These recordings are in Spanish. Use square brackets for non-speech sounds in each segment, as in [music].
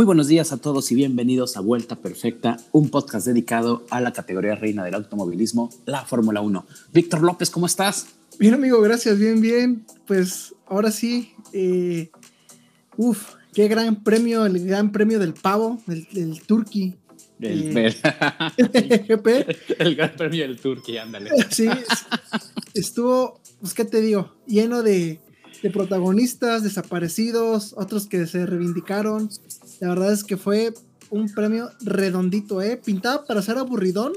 Muy buenos días a todos y bienvenidos a Vuelta Perfecta, un podcast dedicado a la categoría reina del automovilismo, la Fórmula 1. Víctor López, ¿cómo estás? Bien, amigo, gracias, bien, bien. Pues ahora sí, eh, uf, qué gran premio, el gran premio del pavo, del, del turkey. El, Eh, el gran premio del Turquía, ándale. Sí, estuvo, pues, ¿qué te digo? Lleno de, de protagonistas desaparecidos, otros que se reivindicaron. La verdad es que fue un premio redondito, ¿eh? Pintado para ser aburridón,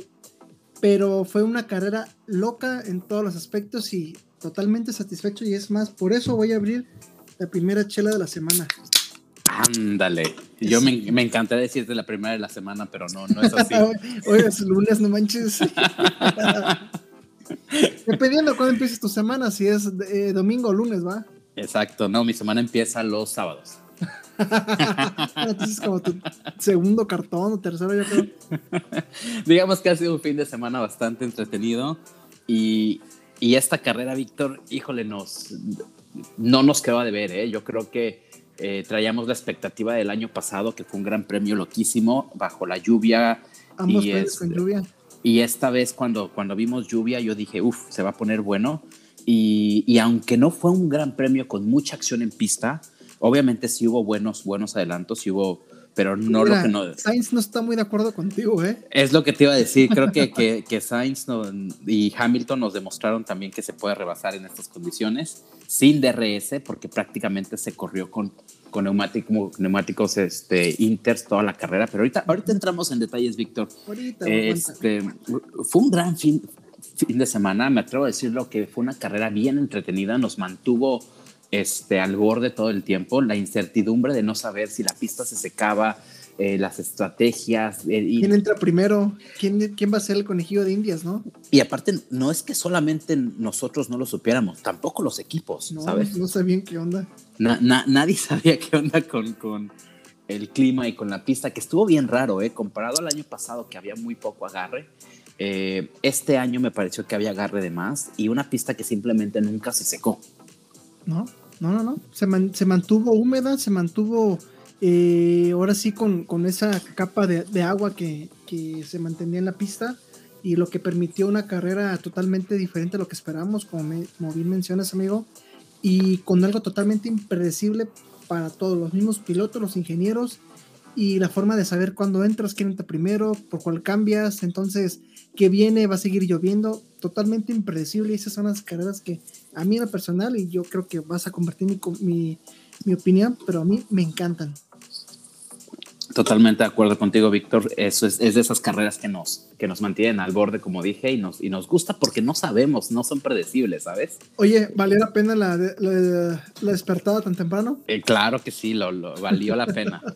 pero fue una carrera loca en todos los aspectos y totalmente satisfecho. Y es más, por eso voy a abrir la primera chela de la semana. Ándale. Yo me, me encantaría decirte la primera de la semana, pero no, no es así. [laughs] Hoy es lunes, no manches. [laughs] Dependiendo de cuándo empieces tu semana, si es eh, domingo o lunes, ¿va? Exacto, no, mi semana empieza los sábados. [laughs] Entonces, como tu segundo cartón o tercero, yo creo. [laughs] Digamos que ha sido un fin de semana bastante entretenido y, y esta carrera, Víctor, híjole, nos, no nos quedó de ver, ¿eh? Yo creo que eh, traíamos la expectativa del año pasado, que fue un gran premio loquísimo, bajo la lluvia. Ambos y, premios con este, lluvia. y esta vez cuando, cuando vimos lluvia, yo dije, uff, se va a poner bueno. Y, y aunque no fue un gran premio con mucha acción en pista, obviamente sí hubo buenos, buenos adelantos, sí hubo, pero no Mira, lo que no... Sainz no está muy de acuerdo contigo, ¿eh? Es lo que te iba a decir. Creo que, que, que Sainz no- y Hamilton nos demostraron también que se puede rebasar en estas condiciones sin DRS, porque prácticamente se corrió con, con neumático- neumáticos este, Inters toda la carrera. Pero ahorita, ahorita entramos en detalles, Víctor. Ahorita. Este, fue un gran fin, fin de semana, me atrevo a decirlo que fue una carrera bien entretenida, nos mantuvo este, al borde todo el tiempo, la incertidumbre de no saber si la pista se secaba, eh, las estrategias, eh, y, ¿Quién entra primero? ¿Quién, ¿Quién va a ser el conejillo de indias, no? y aparte no es que solamente nosotros no lo supiéramos, tampoco los equipos, No, ¿sabes? no sé bien qué onda. Na- na- nadie [laughs] sabía qué onda con, con el clima y con la pista, que estuvo bien raro, ¿eh? comparado al año pasado que había muy poco agarre. eh, este año me pareció que había agarre de más y una pista que simplemente nunca se secó. No, no, no, no. Se, man- se mantuvo húmeda, se mantuvo eh, ahora sí con, con esa capa de, agua que, que se mantenía en la pista y lo que permitió una carrera totalmente diferente a lo que esperábamos, como, me- como bien mencionas, amigo, y con algo totalmente impredecible para todos, los mismos pilotos, los ingenieros y la forma de saber cuándo entras, quién entra primero, por cuál cambias, entonces, qué viene, va a seguir lloviendo, totalmente impredecible y esas son las carreras que a mí en lo personal, y yo creo que vas a compartir mi, mi, mi opinión, pero a mí me encantan. Totalmente de acuerdo contigo, Víctor. Eso es, es de esas carreras que nos, que nos mantienen al borde, como dije, y nos, y nos gusta porque no sabemos, no son predecibles, ¿sabes? Oye, ¿valió la pena la, la, la despertada tan temprano? Eh, claro que sí, lo, lo- valió la pena. [laughs]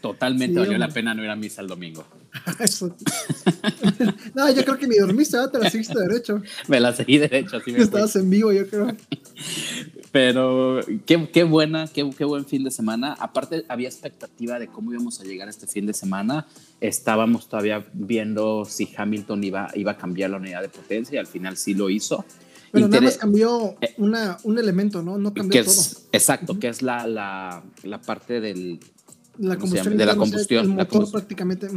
Totalmente Sí, valió la pena no ir a misa el domingo. [laughs] Eso. no, yo creo que ni dormiste, ¿verdad? te la seguiste derecho. Me la seguí derecho, así me fui. Estabas en vivo, yo creo. Pero qué, qué buena, qué, qué buen fin de semana. Aparte, había expectativa de cómo íbamos a llegar este fin de semana. Estábamos todavía viendo si Hamilton iba, iba a cambiar la unidad de potencia y al final sí lo hizo. Pero nada Inter- más cambió Eh, una, un elemento, ¿no? No cambió que todo. es, exacto, que es la, la, la parte del... La combustión, De la combustión, El la combustión. prácticamente.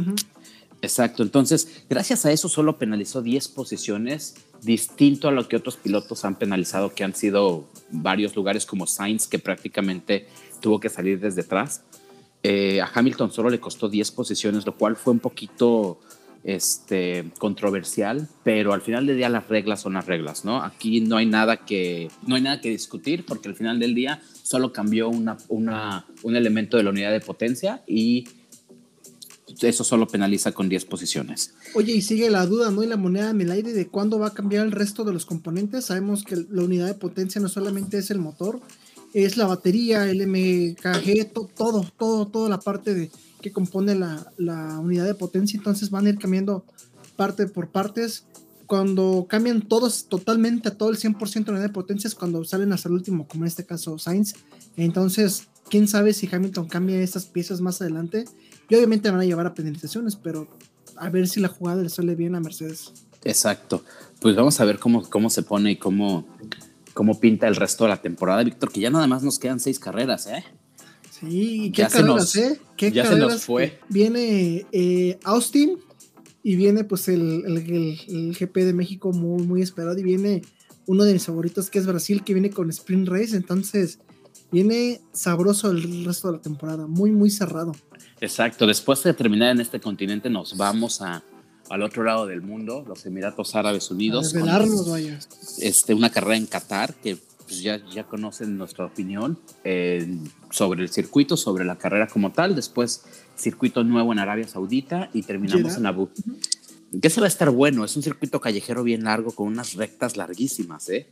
Exacto, entonces, gracias a eso solo penalizó 10 posiciones, distinto a lo que otros pilotos han penalizado, que han sido varios lugares como Sainz, que prácticamente tuvo que salir desde atrás. Eh, a Hamilton solo le costó 10 posiciones, lo cual fue un poquito este, controversial, pero al final del día las reglas son las reglas, ¿no? Aquí no hay nada que, no hay nada que discutir, porque al final del día solo cambió una, una, un elemento de la unidad de potencia y eso solo penaliza con 10 posiciones. Oye, y sigue la duda, ¿no? Y la moneda en el aire de cuándo va a cambiar el resto de los componentes. Sabemos que la unidad de potencia no solamente es el motor, es la batería, el MKG, to- todo, todo, toda la parte de, que compone la, la unidad de potencia. Entonces van a ir cambiando parte por partes. Cuando cambian todos totalmente a todo el 100% de unidad de potencia es cuando salen hasta el último, como en este caso Sainz. Entonces, quién sabe si Hamilton cambia estas piezas más adelante. Y obviamente van a llevar a penalizaciones, pero a ver si la jugada le sale bien a Mercedes. Exacto. Pues vamos a ver cómo, cómo se pone y cómo, cómo pinta el resto de la temporada, Víctor, que ya nada más nos quedan seis carreras, ¿eh? Sí, qué carreras, ¿eh? ¿Qué ya se nos fue. Viene eh, Austin y viene pues el, el, GP de México muy, muy esperado y viene uno de mis favoritos que es Brasil que viene con Sprint Race, entonces viene sabroso el resto de la temporada, muy, muy cerrado. Exacto, después de terminar en este continente nos vamos a, al otro lado del mundo, los Emiratos Árabes Unidos. A vaya. Este, una carrera en Qatar que pues ya, ya conocen nuestra opinión eh, sobre el circuito, sobre la carrera como tal. Después, circuito nuevo en Arabia Saudita y terminamos en Abu. Que se va a estar bueno. Es un circuito callejero bien largo con unas rectas larguísimas, ¿eh?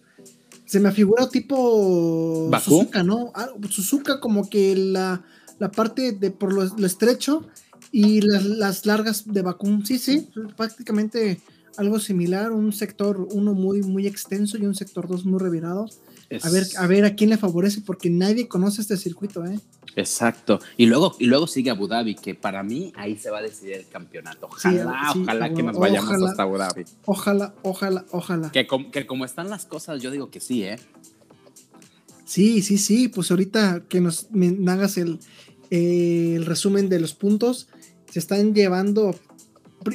Se me figura tipo Suzuka, ¿no? Ah, Suzuka como que la, la parte de por lo, estrecho y las, las, largas de Bakú. Sí, sí, prácticamente algo similar, un sector uno muy, muy extenso y un sector dos muy revirado. A, ver, a ver a quién le favorece, porque nadie conoce este circuito, ¿eh? Exacto. Y luego, y luego sigue Abu Dhabi, que para mí ahí se va a decidir el campeonato. Ojalá, ojalá que nos vayamos hasta Abu Dhabi. Ojalá, ojalá, ojalá. Que, que como están las cosas, yo digo que sí, ¿eh? Sí, sí, sí. Pues ahorita que nos hagas el, el resumen de los puntos, se están llevando.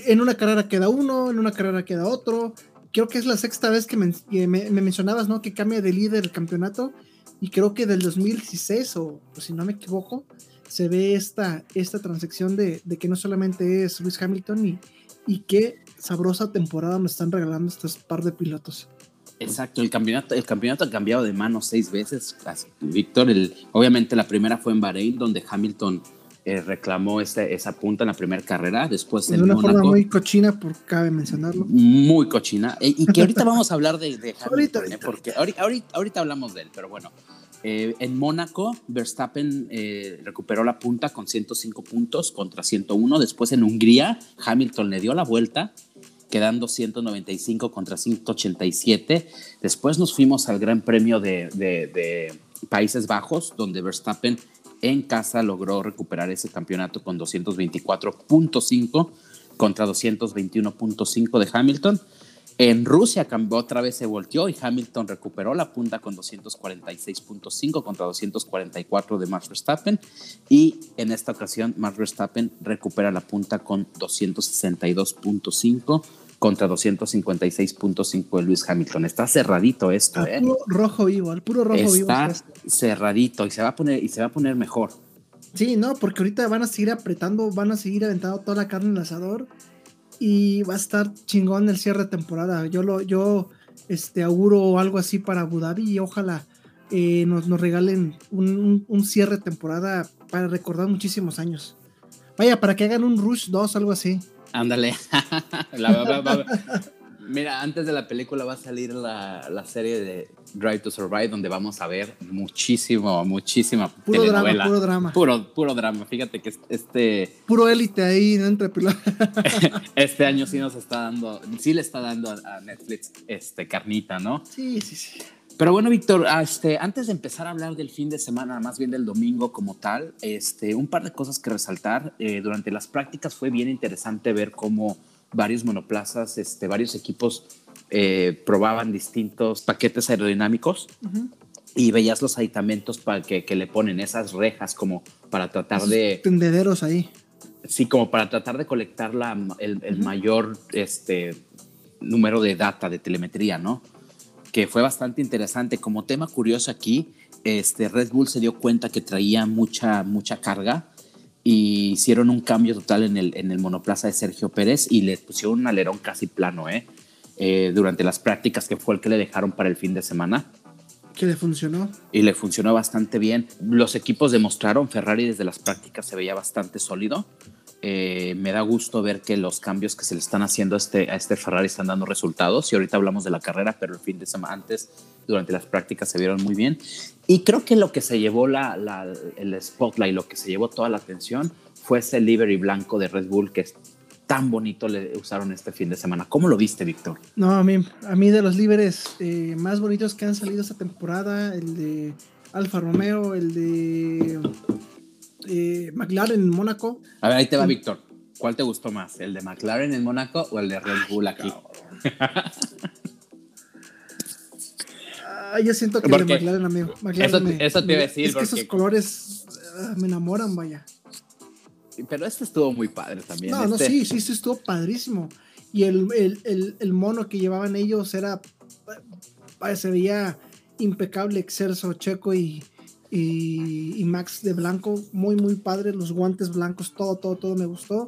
En una carrera queda uno, en una carrera queda otro creo que es la sexta vez que, me, mencionabas, ¿no? Que cambia de líder el campeonato. Y creo que del 2016, o, si no me equivoco, se ve esta, esta transacción de, que no solamente es Luis Hamilton y, y qué sabrosa temporada nos están regalando estos par de pilotos. Exacto, el campeonato, el campeonato ha cambiado de manos seis veces. Víctor, el, obviamente la primera fue en Bahrein, donde Hamilton eh, reclamó esa punta en la primera carrera, después de una forma muy cochina, por cabe mencionarlo. Muy cochina, eh, y que ahorita vamos a hablar de, de ahorita, ¿eh? porque ahorita, ahorita, hablamos de él, pero bueno. en Mónaco, Verstappen recuperó la punta con 105 puntos contra 101. Después en Hungría, Hamilton le dio la vuelta, quedando 195 contra 187. Después nos fuimos al Gran Premio de, de Países Bajos, donde Verstappen en casa logró recuperar ese campeonato con 224.5 contra 221.5 de Hamilton. En Rusia cambió otra vez se volteó y Hamilton recuperó la punta con 246.5 contra 244 de Max Verstappen y en esta ocasión Max Verstappen recupera la punta con 262.5 contra 256.5 de Luis Hamilton. Está cerradito esto, ¿eh? Puro rojo vivo, al puro rojo vivo. Está cerradito y se va a poner y se va a poner mejor. Sí, no, porque ahorita van a seguir apretando, van a seguir aventando toda la carne en el asador y va a estar chingón el cierre de temporada. Yo lo, yo este auguro algo así para Abu Dhabi y ojalá eh, nos, nos, regalen un, un, cierre de temporada para recordar muchísimos años. Vaya, para que hagan un Rush 2, algo así. Ándale. [laughs] Mira, antes de la película va a salir la, la, serie de Drive to Survive, donde vamos a ver muchísimo, muchísima puro Drama, puro drama. Puro, puro drama. Fíjate que este. Puro élite ahí, ¿no? Entre [laughs] Este año sí nos está dando, sí le está dando a Netflix este, carnita, ¿no? Sí, sí, sí. Pero bueno, Víctor, ah, este, antes de empezar a hablar del fin de semana, más bien del domingo como tal, este, un par de cosas que resaltar. Eh, durante las prácticas fue bien interesante ver cómo varios monoplazas, este, varios equipos eh, probaban distintos paquetes aerodinámicos y veías los aditamentos para que, que, le ponen esas rejas como para tratar de... Tendederos ahí. Sí, como para tratar de colectar la, el, el mayor este, número de data, de telemetría, ¿no? Que fue bastante interesante. Como tema curioso aquí, este, Red Bull se dio cuenta que traía mucha, mucha carga y hicieron un cambio total en el, en el monoplaza de Sergio Pérez y le pusieron un alerón casi plano, ¿eh? ¿eh? durante las prácticas que fue el que le dejaron para el fin de semana. Que le funcionó. Y le funcionó bastante bien. Los equipos demostraron, Ferrari desde las prácticas se veía bastante sólido. Eh, me da gusto ver que los cambios que se le están haciendo a este, a este Ferrari están dando resultados. Y ahorita hablamos de la carrera, pero el fin de semana antes, durante las prácticas, se vieron muy bien. Y creo que lo que se llevó el spotlight, lo que se llevó toda la atención, fue ese livery blanco de Red Bull que es tan bonito le usaron este fin de semana. ¿Cómo lo viste, Víctor? No, a mí, a mí de los líderes eh, más bonitos que han salido esta temporada, el de Alfa Romeo, el de eh, McLaren en Mónaco. A ver, ahí te va, Víctor. ¿Cuál te gustó más? ¿El de McLaren en Mónaco o el de Red Bull aquí? Ah, yo siento que el de McLaren, amigo. eso, te iba a decir. Es que esos colores ah, me enamoran, vaya. Pero este estuvo muy padre también. No, no, este- sí, sí, este estuvo padrísimo. Y el, el, el, el mono que llevaban ellos era, se veía impecable, excelso, checo y, y, y Max de blanco, muy, muy padre, los guantes blancos, todo, todo, todo me gustó.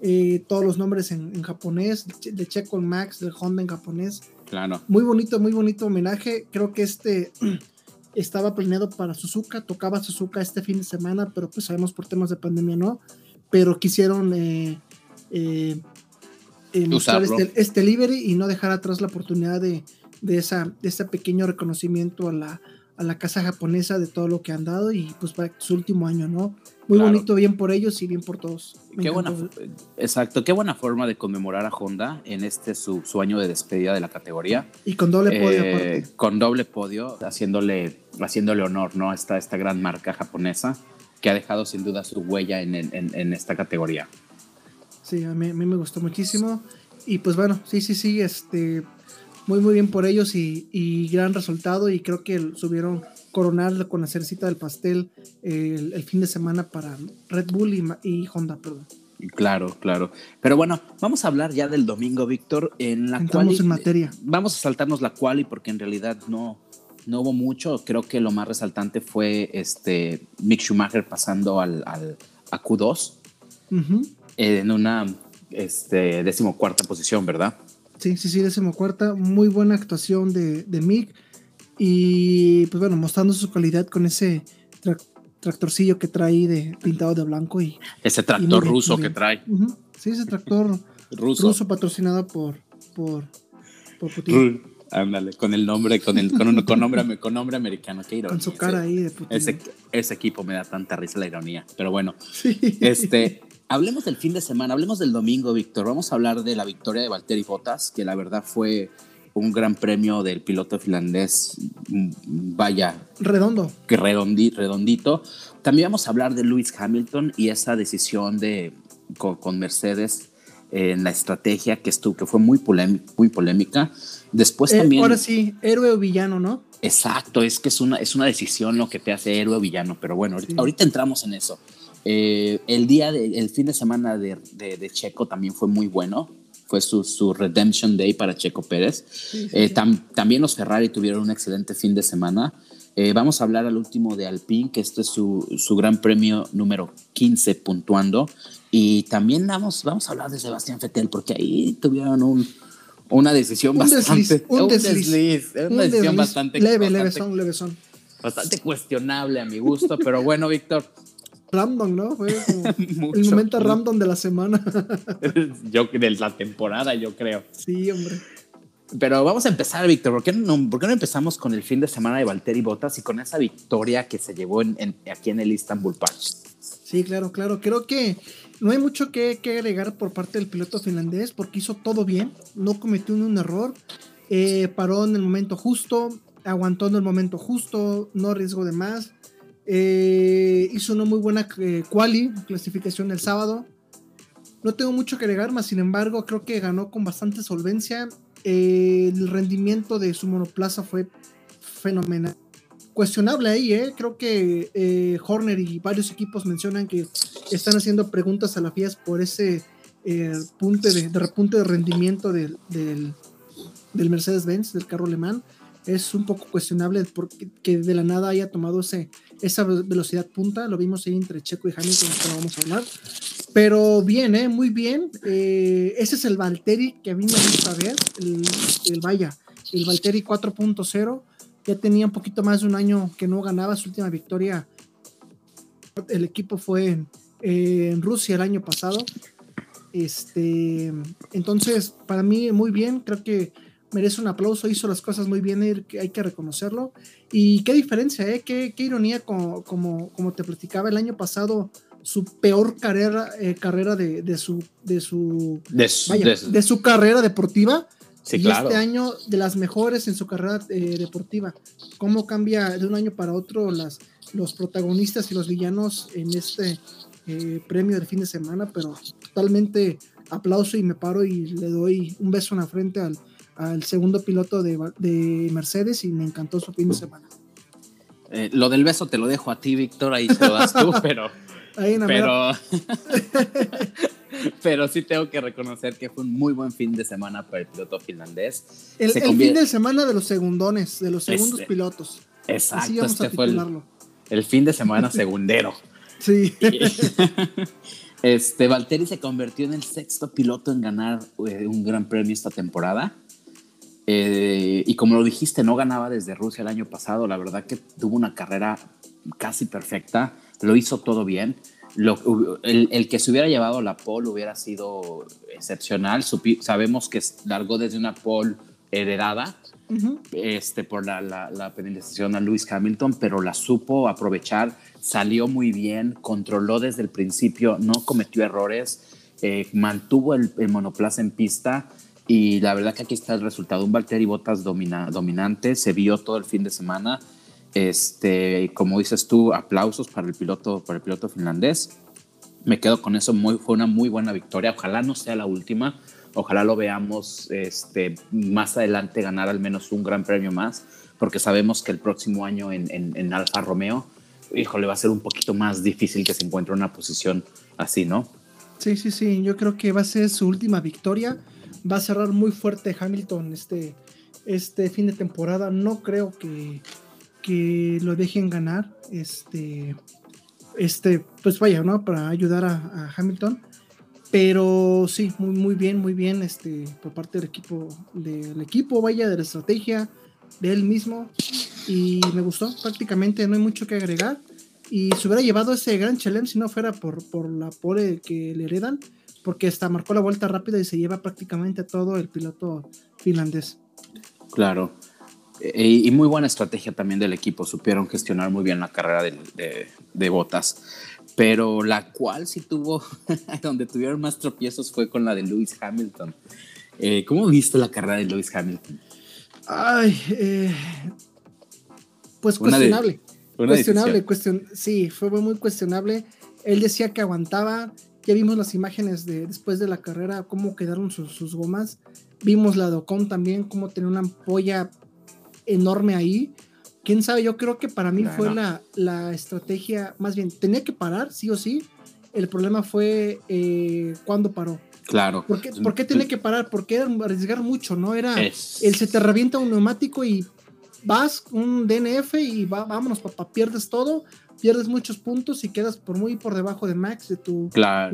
Eh, todos los nombres en, en japonés, de Checo en Max, del Honda en japonés. Claro. Muy bonito, muy bonito homenaje. Creo que este [clears throat] estaba planeado para Suzuka, tocaba Suzuka este fin de semana, pero pues sabemos por temas de pandemia no. Pero quisieron eh, eh, mostrar este, este livery y no dejar atrás la oportunidad de, de, esa, de ese pequeño reconocimiento a la, a la casa japonesa de todo lo que han dado y pues para su último año, ¿no? Muy Claro. bonito, bien por ellos y bien por todos. Me Qué buena, exacto, qué buena forma de conmemorar a Honda en este su, su año de despedida de la categoría. Y con doble podio Eh, aparte. con doble podio, haciéndole, haciéndole honor ¿no? a esta, esta gran marca japonesa que ha dejado sin duda su huella en, en- en- en esta categoría. Sí, a mí, a mí me gustó muchísimo. Y pues bueno, sí, sí, sí, este, muy, muy bien por ellos y, y gran resultado. Y creo que subieron coronar con la cercita del pastel el, el fin de semana para Red Bull y, Honda, perdón. Claro, claro. Pero bueno, vamos a hablar ya del domingo, Víctor, en la quali- en materia. Vamos a saltarnos la quali porque en realidad no, no hubo mucho. Creo que lo más resaltante fue este Mick Schumacher pasando al, al a Q2 Ujú. en una este, decimocuarta posición, ¿verdad? Sí, sí, sí, décimo cuarta. Muy buena actuación de, de Mick. Y pues bueno, mostrando su calidad con ese tra- tractorcillo que trae de pintado de blanco. Y, Ese tractor ruso que trae. Sí, ese tractor [laughs] Ruso. ruso patrocinado por, por, por Putin. Ándale, con el nombre, con el con, un- con nombre, [laughs] con nombre americano. Qué ironía. Con su cara ese- ahí de Putin. Ese, ese equipo me da tanta risa la ironía. Pero bueno, Sí. Este, hablemos del fin de semana, hablemos del domingo, Víctor. Vamos a hablar de la victoria de Valtteri Bottas, que la verdad fue un gran premio del piloto finlandés. Vaya, Redondo. que redondi- redondito. También vamos a hablar de Lewis Hamilton y esa decisión de, con, con Mercedes en la estrategia que estuvo, que fue muy, polém- muy polémica. Después Eh, también. ahora sí, héroe o villano, ¿no? Exacto, es que es una, es una decisión lo que te hace héroe o villano, pero bueno, ahorita entramos en eso. Eh, el día, de- el fin de semana de, de- de Checo también fue muy bueno, fue su, su Redemption Day para Checo Pérez. Sí, sí, Eh, tam- también los Ferrari tuvieron un excelente fin de semana. Eh, vamos a hablar al último de Alpine, que este es su, su gran premio número 15 puntuando. Y también vamos, vamos a hablar de Sebastián Vettel, porque ahí tuvieron un, una decisión Un bastante... desliz, un desliz. una Un decisión desliz bastante... leve, bastante- levesón, levesón. bastante cuestionable a mi gusto, pero bueno, Víctor. Random, ¿no? Fue [laughs] como el momento random de la semana. [laughs] Yo de la temporada, yo creo. sí, hombre. Pero vamos a empezar, Víctor. ¿Por no, por qué no empezamos con el fin de semana de Valtteri Bottas y con esa victoria que se llevó en, en- aquí en el Istanbul Park? Sí, claro, claro. Creo que no hay mucho que, que agregar por parte del piloto finlandés porque hizo todo bien, no cometió un error, eh, paró en el momento justo, aguantó en el momento justo, no arriesgó de más, eh, hizo una muy buena eh, quali, clasificación el sábado. No tengo mucho que agregar, más sin embargo creo que ganó con bastante solvencia. Eh, el rendimiento de su monoplaza fue fenomenal cuestionable ahí, ¿eh? Creo que Horner y varios equipos mencionan que están haciendo preguntas a la FIAS por ese punte de, repunte de rendimiento del, del, Mercedes-Benz, del carro alemán. Es un poco cuestionable porque que de la nada haya tomado ese, esa velocidad punta. Lo vimos ahí entre Checo y Hamilton, que no vamos a hablar. Pero bien, ¿eh? muy bien. Eh, ese es el Valtteri que a mí me gusta ver. El, el vaya, el Valtteri 4.0 ya tenía un poquito más de un año que no ganaba su última victoria. El equipo fue en, en Rusia el año pasado. Este, entonces, para mí, muy bien. Creo que merece un aplauso. Hizo las cosas muy bien, hay que- hay que reconocerlo. Y qué diferencia, ¿eh? qué, qué ironía, como, como, como te platicaba el año pasado, su peor carrera, eh, carrera de, de su, de su, De su- vaya, de su- de su carrera deportiva sí, y claro. este año de las mejores en su carrera eh, deportiva. Cómo cambia de un año para otro las, los protagonistas y los villanos en este eh, premio del fin de semana, pero totalmente aplauso y me paro y le doy un beso en la frente al, al segundo piloto de, de Mercedes y me encantó su fin de semana. Eh, lo del beso te lo dejo a ti, Víctor, ahí se lo das tú, [laughs] pero. pero, [laughs] pero sí tengo que reconocer que fue un muy buen fin de semana para el piloto finlandés. El, fin de semana de los segundones, de los segundos este, pilotos. Exacto, este fue el, fin de semana segundero. [laughs] sí. este, Valtteri se convirtió en el sexto piloto en ganar eh, un gran premio esta temporada. Eh, y como lo dijiste, no ganaba desde Rusia el año pasado. La verdad que tuvo una carrera casi perfecta. Lo hizo todo bien. el, que se hubiera llevado la pole hubiera sido excepcional. sabemos que largó desde una pole heredada este, por la, la, penalización a Lewis Hamilton, pero la supo aprovechar, salió muy bien, controló desde el principio, no cometió errores, eh, mantuvo el, el monoplaza en pista y la verdad que aquí está el resultado. Un Valtteri Bottas domina, dominante, se vio todo el fin de semana. Este, como dices tú, aplausos para el piloto, para el piloto finlandés. Me quedo con eso, muy, fue una muy buena victoria. Ojalá no sea la última. Ojalá lo veamos este, más adelante ganar al menos un gran premio más, porque sabemos que el próximo año en, en, en Alfa Romeo, híjole, va a ser un poquito más difícil que se encuentre una posición así, ¿no? Sí, sí, sí. Yo creo que va a ser su última victoria va a cerrar muy fuerte Hamilton este, este fin de temporada. No creo que, que lo dejen ganar. Este, este, pues vaya, ¿no? Para ayudar a, Hamilton. Pero sí, muy, muy bien, muy bien, este, por parte del equipo, del equipo, vaya, de la estrategia, de él mismo. Y me gustó, prácticamente no hay mucho que agregar. Y se hubiera llevado ese gran challenge si no fuera por, por la pole que le heredan porque hasta marcó la vuelta rápida y se lleva prácticamente todo el piloto finlandés. Claro. E, y, muy buena estrategia también del equipo. Supieron gestionar muy bien la carrera de, de, botas. Pero la cual sí tuvo, [laughs] donde tuvieron más tropiezos fue con la de Lewis Hamilton. Eh, ¿Cómo viste la carrera de Lewis Hamilton? Ay, eh, pues cuestionable. cuestionable, cuestion, sí, fue muy cuestionable. Él decía que aguantaba, ya vimos las imágenes de después de la carrera, cómo quedaron sus, gomas. Vimos la de Ocon también, cómo tenía una ampolla enorme ahí. Quién sabe, yo creo que para mí fue la, la, estrategia, más bien, tenía que parar, sí o sí. El problema fue eh, cuándo paró. Claro. ¿Por qué, ¿por qué tenía que parar? Porque era arriesgar mucho, ¿no? Era el se te revienta un neumático y vas un DNF y va, vámonos, papá, pierdes todo pierdes muchos puntos y quedas por muy por debajo de Max, de tu,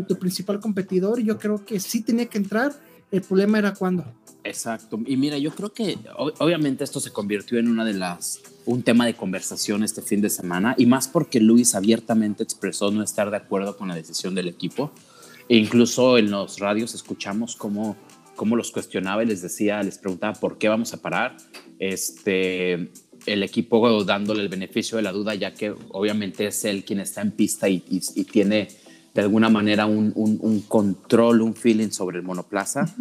tu principal competidor. Y yo creo que sí tenía que entrar. El problema era cuándo. Exacto. Y mira, yo creo que obviamente esto se convirtió en una de las un tema de conversación este fin de semana y más porque Luis abiertamente expresó no estar de acuerdo con la decisión del equipo. E incluso en los radios escuchamos cómo, cómo los cuestionaba y les decía, les preguntaba por qué vamos a parar. Este, el equipo dándole el beneficio de la duda, ya que obviamente es él quien está en pista y, tiene de alguna manera un, un, control, un feeling sobre el monoplaza.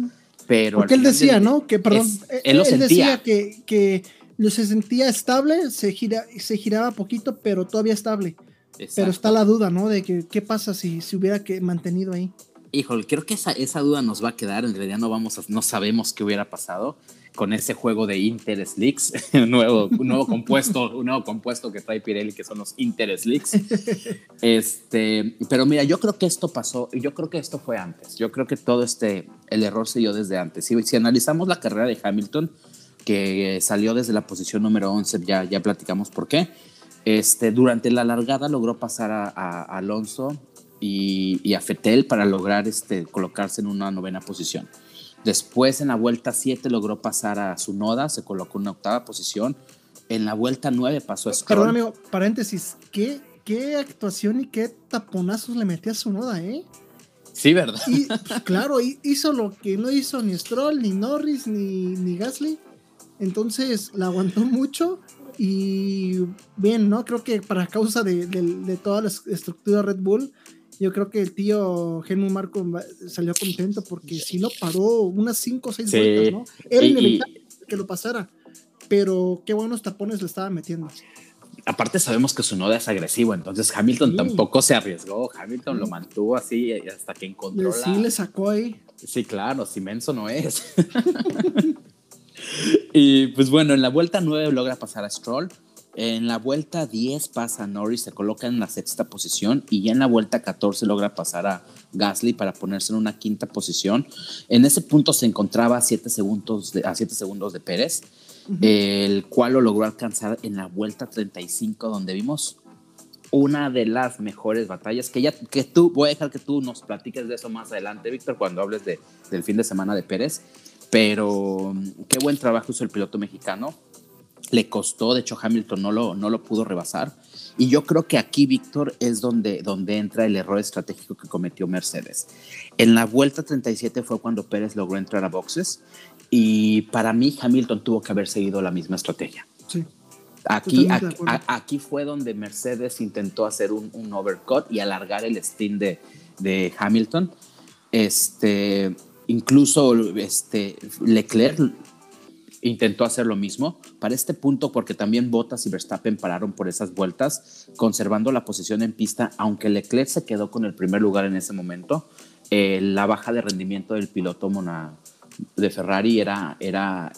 Pero Porque él decía, ¿no? Que, perdón, él, lo decía que, que se sentía estable, se, gira, se giraba poquito, pero todavía estable. Pero está la duda, ¿no? De que qué pasa si se hubiera que mantenido ahí. Híjole, creo que esa, esa duda nos va a quedar. En realidad no vamos no sabemos qué hubiera pasado con ese juego de Inter Slicks, [laughs] un nuevo, un nuevo compuesto, un nuevo compuesto que trae Pirelli, que son los Inter Slicks. Este, pero mira, yo creo que esto pasó, yo creo que esto fue antes. Yo creo que todo este, el error se dio desde antes. Si, analizamos la carrera de Hamilton, que salió desde la posición número 11, ya, ya platicamos por qué. Este, durante la largada logró pasar a, Alonso y, y, a Fetel para lograr este, colocarse en una novena posición. Después en la vuelta 7 logró pasar a su noda, se colocó en una octava posición. En la vuelta 9 pasó a Stroll. Perdón, amigo, paréntesis, ¿qué, qué actuación y qué taponazos le metía a su noda, ¿eh? Sí, ¿verdad? Y, [laughs] pues, claro, hizo lo que no hizo ni Stroll, ni Norris, ni, ni Gasly. Entonces la aguantó [laughs] mucho y bien, ¿no? Creo que para causa de, de toda la estructura Red Bull, yo creo que el tío Helmut Marco salió contento porque si no paró unas 5 o 6 vueltas, ¿no? Era inevitable que lo pasara, pero qué buenos tapones le estaba metiendo. Aparte sabemos que su noda es agresivo, entonces Hamilton tampoco se arriesgó, Hamilton lo mantuvo así hasta que encontró Sí, le sacó ahí. Sí, claro, Simenso no es. [laughs] y pues bueno, en la vuelta 9 logra pasar a Stroll, En la vuelta 10 pasa a Norris, se coloca en la sexta posición y ya en la vuelta 14 logra pasar a Gasly para ponerse en una quinta posición. En ese punto se encontraba a 7 segundos de, a siete segundos de Pérez, el cual lo logró alcanzar en la vuelta 35, donde vimos una de las mejores batallas que ya que tú voy a dejar que tú nos platiques de eso más adelante, Víctor, cuando hables de, del fin de semana de Pérez. Pero mm, qué buen trabajo hizo el piloto mexicano le costó, de hecho Hamilton no lo, no lo pudo rebasar. Y yo creo que aquí, Víctor, es donde, donde entra el error estratégico que cometió Mercedes. En la vuelta 37 fue cuando Pérez logró entrar a boxes y para mí Hamilton tuvo que haber seguido la misma estrategia. Sí. Aquí, aquí, fue donde Mercedes intentó hacer un, un overcut y alargar el stint de, de Hamilton. Este, incluso este, Leclerc intentó hacer lo mismo. Para este punto, porque también Bottas y Verstappen pararon por esas vueltas, conservando la posición en pista, aunque Leclerc se quedó con el primer lugar en ese momento, eh, la baja de rendimiento del piloto Mona de Ferrari era, era,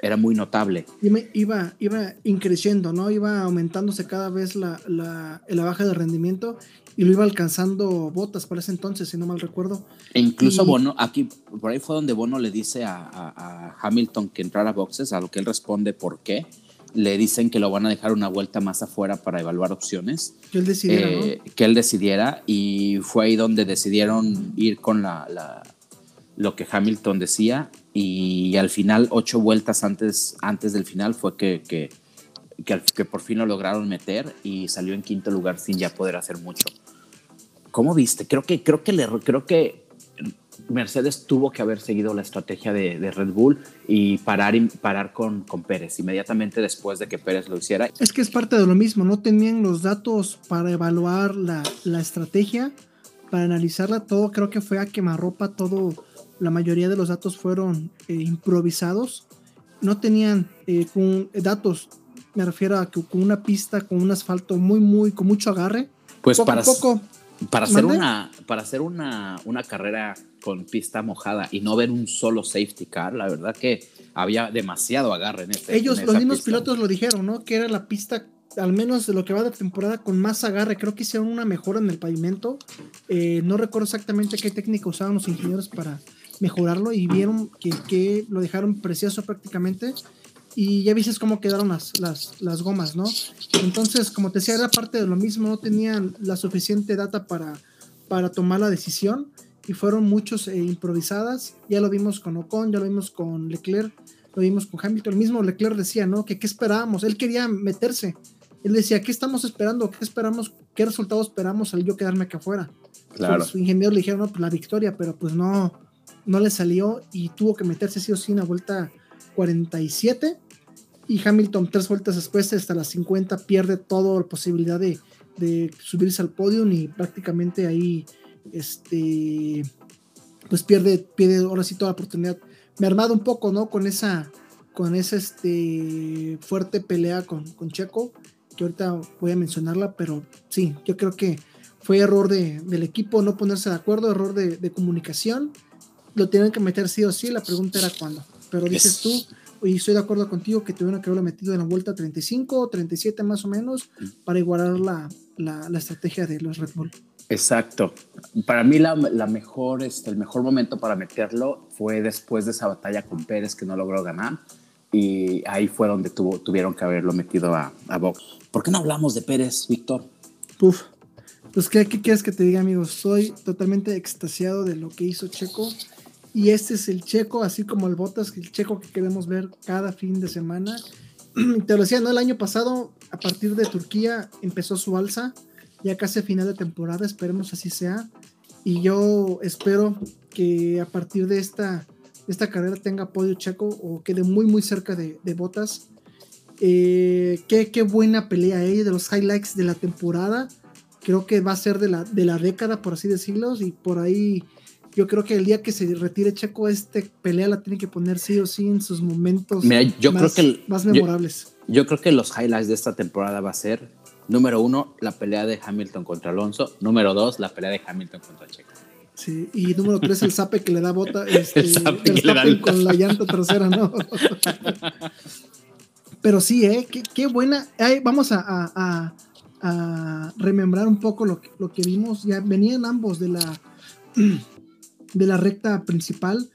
era muy notable. Iba, iba increciendo, ¿no? Iba aumentándose cada vez la, la, la baja de rendimiento y lo iba alcanzando Botas para ese entonces, si no mal recuerdo. E incluso Bono, aquí, por ahí fue donde Bono le dice a, Hamilton que entrara a boxes, a lo que él responde por qué. Le dicen que lo van a dejar una vuelta más afuera para evaluar opciones. Que él decidiera, eh, Que él decidiera, y fue ahí donde decidieron ir con la, lo que Hamilton decía, y al final, ocho vueltas antes, antes del final, fue que, que que, por fin lo lograron meter y salió en quinto lugar sin ya poder hacer mucho. ¿Cómo viste? Creo que, creo que, creo que Mercedes tuvo que haber seguido la estrategia de, Red Bull y parar, parar con, con, Pérez inmediatamente después de que Pérez lo hiciera. Es que es parte de lo mismo, no tenían los datos para evaluar la, la estrategia, para analizarla todo, creo que fue a quemarropa, todo, la mayoría de los datos fueron eh, improvisados, no tenían eh, datos, me refiero a que con una pista, con un asfalto muy, muy, con mucho agarre. Pues para, poco, para hacer, una, para hacer una, una carrera con pista mojada y no ver un solo safety car, la verdad que había demasiado agarre en este. Ellos, los mismos pilotos lo dijeron, ¿no? Que era la pista, al menos de lo que va de temporada, con más agarre. Creo que hicieron una mejora en el pavimento. Eh, no recuerdo exactamente qué técnica usaban los ingenieros para mejorarlo y vieron que, que lo dejaron precioso prácticamente y ya viste cómo quedaron las, las, las, gomas, ¿no? Entonces, como te decía, era parte de lo mismo, no tenían la suficiente data para, para tomar la decisión y fueron muchos eh, improvisadas. Ya lo vimos con Ocon, ya lo vimos con Leclerc, lo vimos con Hamilton. El mismo Leclerc decía, ¿no? Que qué esperábamos, él quería meterse. Él decía, ¿qué estamos esperando? ¿Qué esperamos? ¿Qué resultado esperamos al yo quedarme acá afuera? Claro. Su ingeniero le dijeron, no, pues la victoria, pero pues no, no le salió y tuvo que meterse sí o sí una vuelta 47 y Hamilton tres vueltas después hasta las 50 pierde toda la posibilidad de, subirse al podio y prácticamente ahí este pues pierde, pierde ahora sí toda la oportunidad. Me ha armado un poco, ¿no? Con esa con esa este, fuerte pelea con, con Checo, que ahorita voy a mencionarla, pero sí, yo creo que fue error de, del equipo no ponerse de acuerdo, error de, de comunicación. Lo tienen que meter sí o sí, la pregunta era cuándo. Pero dices tú, y estoy de acuerdo contigo que tuvieron que haberlo metido en la vuelta 35 o 37 más o menos para igualar la, la, la, estrategia de los Red Bull. Exacto. Para mí la, la, mejor, este, el mejor momento para meterlo fue después de esa batalla con Pérez que no logró ganar y ahí fue donde tuvo, tuvieron que haberlo metido a, a box. ¿Por qué no hablamos de Pérez, Víctor? Puf. Pues, ¿qué, ¿qué quieres que te diga, amigos? Soy totalmente extasiado de lo que hizo Checo y este es el checo, así como el Botas, el checo que queremos ver cada fin de semana. [clears throat] Te lo decía, ¿no? El año pasado, a partir de Turquía, empezó su alza, ya casi a final de temporada, esperemos así sea. Y yo espero que a partir de esta, esta carrera tenga apoyo checo o quede muy, muy cerca de, Botas. Eh, qué, qué, buena pelea, eh, de los highlights de la temporada. Creo que va a ser de la, de la década, por así decirlo, y por ahí yo creo que el día que se retire Checo, este pelea la tiene que poner sí o sí en sus momentos yo más, creo que más memorables. Yo, creo que los highlights de esta temporada va a ser, número uno, la pelea de Hamilton contra Alonso, número dos, la pelea de Hamilton contra Checo. Sí, y número tres, el zape que le da bota [laughs] este, el con la llanta trasera, ¿no? Pero sí, ¿eh? Qué, buena. vamos a, a, remembrar un poco lo que, lo que vimos. Ya venían ambos de la, de la recta principal.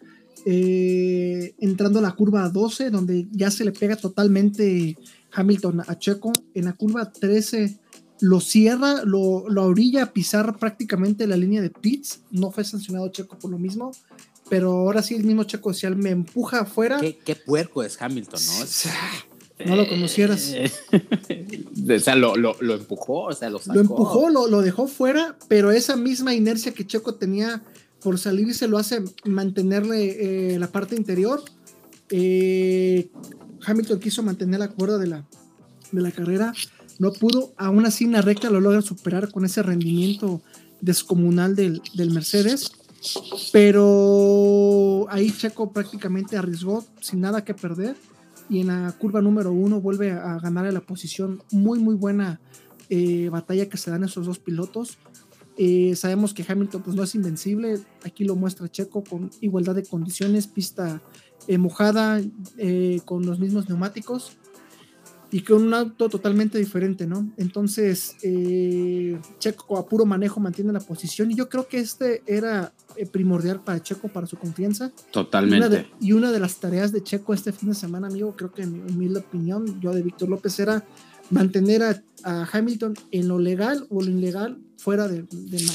Eh, entrando a la curva 12, donde ya se le pega totalmente Hamilton a Checo. En la curva 13 lo cierra, lo, lo orilla a pisar prácticamente la línea de pits. No fue sancionado Checo por lo mismo. Pero ahora sí, el mismo Checo decía, me empuja afuera. Qué, puerco es Hamilton, ¿no? no lo conocieras. [laughs] o sea, lo, empujó, o sea, lo sacó. Lo empujó, lo, dejó fuera, pero esa misma inercia que Checo tenía por salir se lo hace mantenerle eh, la parte interior. Eh, Hamilton quiso mantener la cuerda de la, de la carrera, no pudo, aún así en la recta lo logra superar con ese rendimiento descomunal del, del Mercedes, pero ahí Checo prácticamente arriesgó sin nada que perder y en la curva número uno vuelve a ganar la posición. Muy, muy buena eh, batalla que se dan esos dos pilotos. Eh, sabemos que Hamilton pues, no es invencible, aquí lo muestra Checo con igualdad de condiciones, pista eh, mojada, con los mismos neumáticos y con un auto totalmente diferente, ¿no? Entonces, Checo a puro manejo mantiene la posición y yo creo que este era eh, primordial para Checo, para su confianza. Totalmente. Y una, de, las tareas de Checo este fin de semana, amigo, creo que en, mi opinión, yo de Víctor López, era mantener a, Hamilton en lo legal o lo ilegal fuera de, de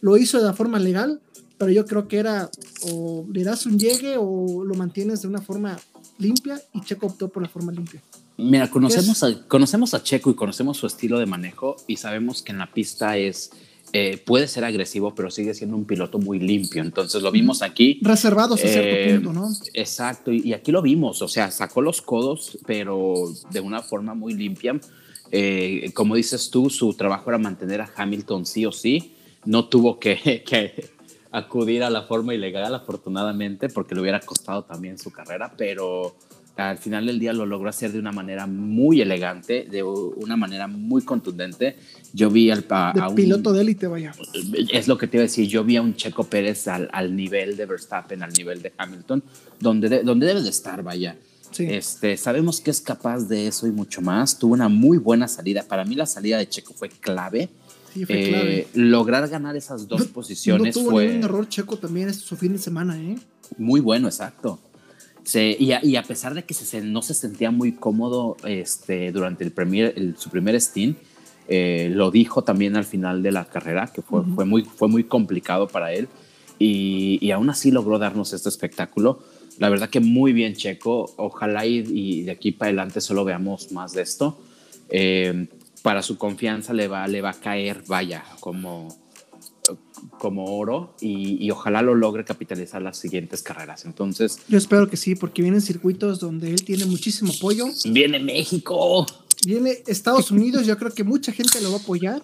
Lo hizo de la forma legal, pero yo creo que era o le das un llegue o lo mantienes de una forma limpia y Checo optó por la forma limpia. Mira, conocemos a, conocemos a Checo y conocemos su estilo de manejo y sabemos que en la pista es eh, puede ser agresivo, pero sigue siendo un piloto muy limpio. Entonces lo vimos aquí. Reservados a cierto eh, punto, ¿no? Exacto, y, aquí lo vimos, o sea, sacó los codos, pero de una forma muy limpia. Eh, como dices tú, su trabajo era mantener a Hamilton sí o sí. No tuvo que, [laughs] que acudir a la forma ilegal, afortunadamente, porque le hubiera costado también su carrera, pero al final del día lo logró hacer de una manera muy elegante, de una manera muy contundente. Yo vi al a, piloto de élite, vaya. Es lo que te iba a decir. Yo vi a un Checo Pérez al, al nivel de Verstappen, al nivel de Hamilton, donde, donde debe de estar, vaya. Este, sabemos que es capaz de eso y mucho más. Tuvo una muy buena salida. Para mí la salida de Checo fue clave. Sí, fue eh, clave. Lograr ganar esas dos posiciones no tuvo fue... ningún error Checo también este su fin de semana, ¿eh? Muy bueno, exacto y, a, pesar de que se, no se sentía muy cómodo este, durante el premier, su primer stint, eh, lo dijo también al final de la carrera, que fue, fue, muy, fue muy complicado para él. Y, aún así logró darnos este espectáculo. La verdad que muy bien Checo. Ojalá y, de aquí para adelante solo veamos más de esto. Eh, para su confianza le va, le va a caer, vaya, como como oro y, ojalá lo logre capitalizar las siguientes carreras. Entonces, yo espero que sí, porque vienen circuitos donde él tiene muchísimo apoyo. Viene México. Viene Estados Unidos, yo creo que mucha gente lo va a apoyar.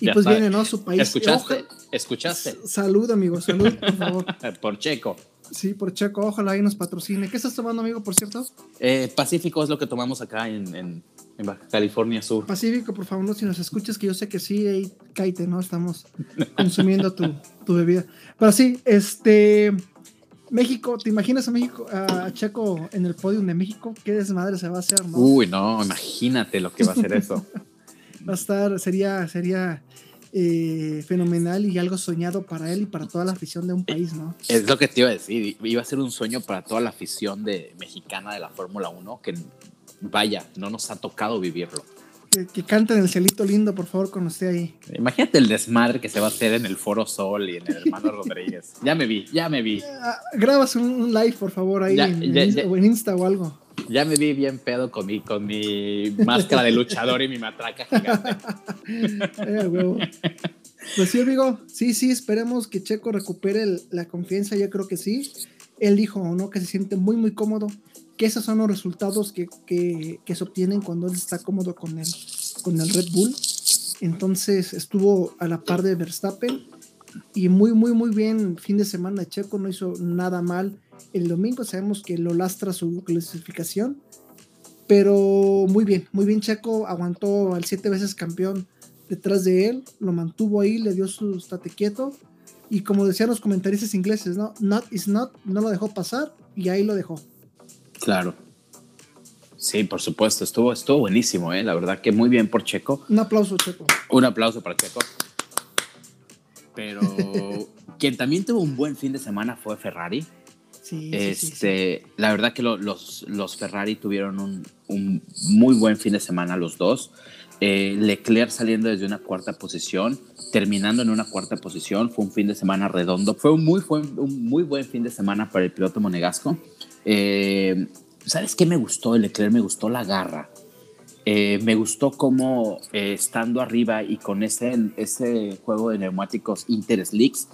Y pues viene, ¿no? Su país. ¿Escuchaste? ¿Escuchaste? Salud, amigo, salud, por favor. [laughs] por Checo. Sí, por Checo, ojalá ahí nos patrocine. ¿Qué estás tomando, amigo, por cierto? Eh, Pacífico es lo que tomamos acá en, en Baja California Sur. Pacífico, por favor, no, si nos escuchas, que yo sé que sí, ahí ¿no? Estamos consumiendo tu, tu, bebida. Pero sí, este. México, ¿te imaginas a México, a Checo en el podio de México? ¿Qué desmadre se va a hacer, no? Uy, no, imagínate lo que va a ser eso. [laughs] va a estar, sería, sería eh, fenomenal y algo soñado para él y para toda la afición de un país, ¿no? Es lo que te iba a decir, iba a ser un sueño para toda la afición de, mexicana de la Fórmula 1, que vaya, no nos ha tocado vivirlo. Que, que canten el celito lindo, por favor, cuando esté ahí. Imagínate el desmadre que se va a hacer en el Foro Sol y en el Hermano [laughs] Rodríguez. Ya me vi, ya me vi. Ah, grabas un, live, por favor, ahí en, o en Insta o algo. Ya me vi bien pedo con mi, con mi máscara de luchador y mi matraca gigante. [laughs] eh, pues sí, amigo. Sí, sí, esperemos que Checo recupere la confianza. Yo creo que sí. Él dijo, ¿no? Que se siente muy, muy cómodo que esos son los resultados que, se obtienen cuando él está cómodo con el, con el Red Bull. Entonces estuvo a la par de Verstappen y muy, muy, muy bien fin de semana. Checo no hizo nada mal. El domingo sabemos que lo lastra su clasificación, pero muy bien, muy bien Checo. Aguantó al siete veces campeón detrás de él, lo mantuvo ahí, le dio su estate quieto. Y como decían los comentaristas ingleses, ¿no? Not is not, no lo dejó pasar y ahí lo dejó. Claro. Sí, por supuesto, estuvo, estuvo buenísimo, ¿eh? la verdad que muy bien por Checo. Un aplauso, Checo. Un aplauso para Checo. Pero quien también tuvo un buen fin de semana fue Ferrari. Sí, este, La verdad que los, los Ferrari tuvieron un, un, muy buen fin de semana los dos. Eh, Leclerc saliendo desde una cuarta posición, terminando en una cuarta posición, fue un fin de semana redondo. Fue un muy, fue un muy buen fin de semana para el piloto monegasco. Eh, ¿Sabes qué me gustó de Leclerc? Me gustó la garra. Eh, me gustó cómo estando arriba y con ese, ese juego de neumáticos Interslicks,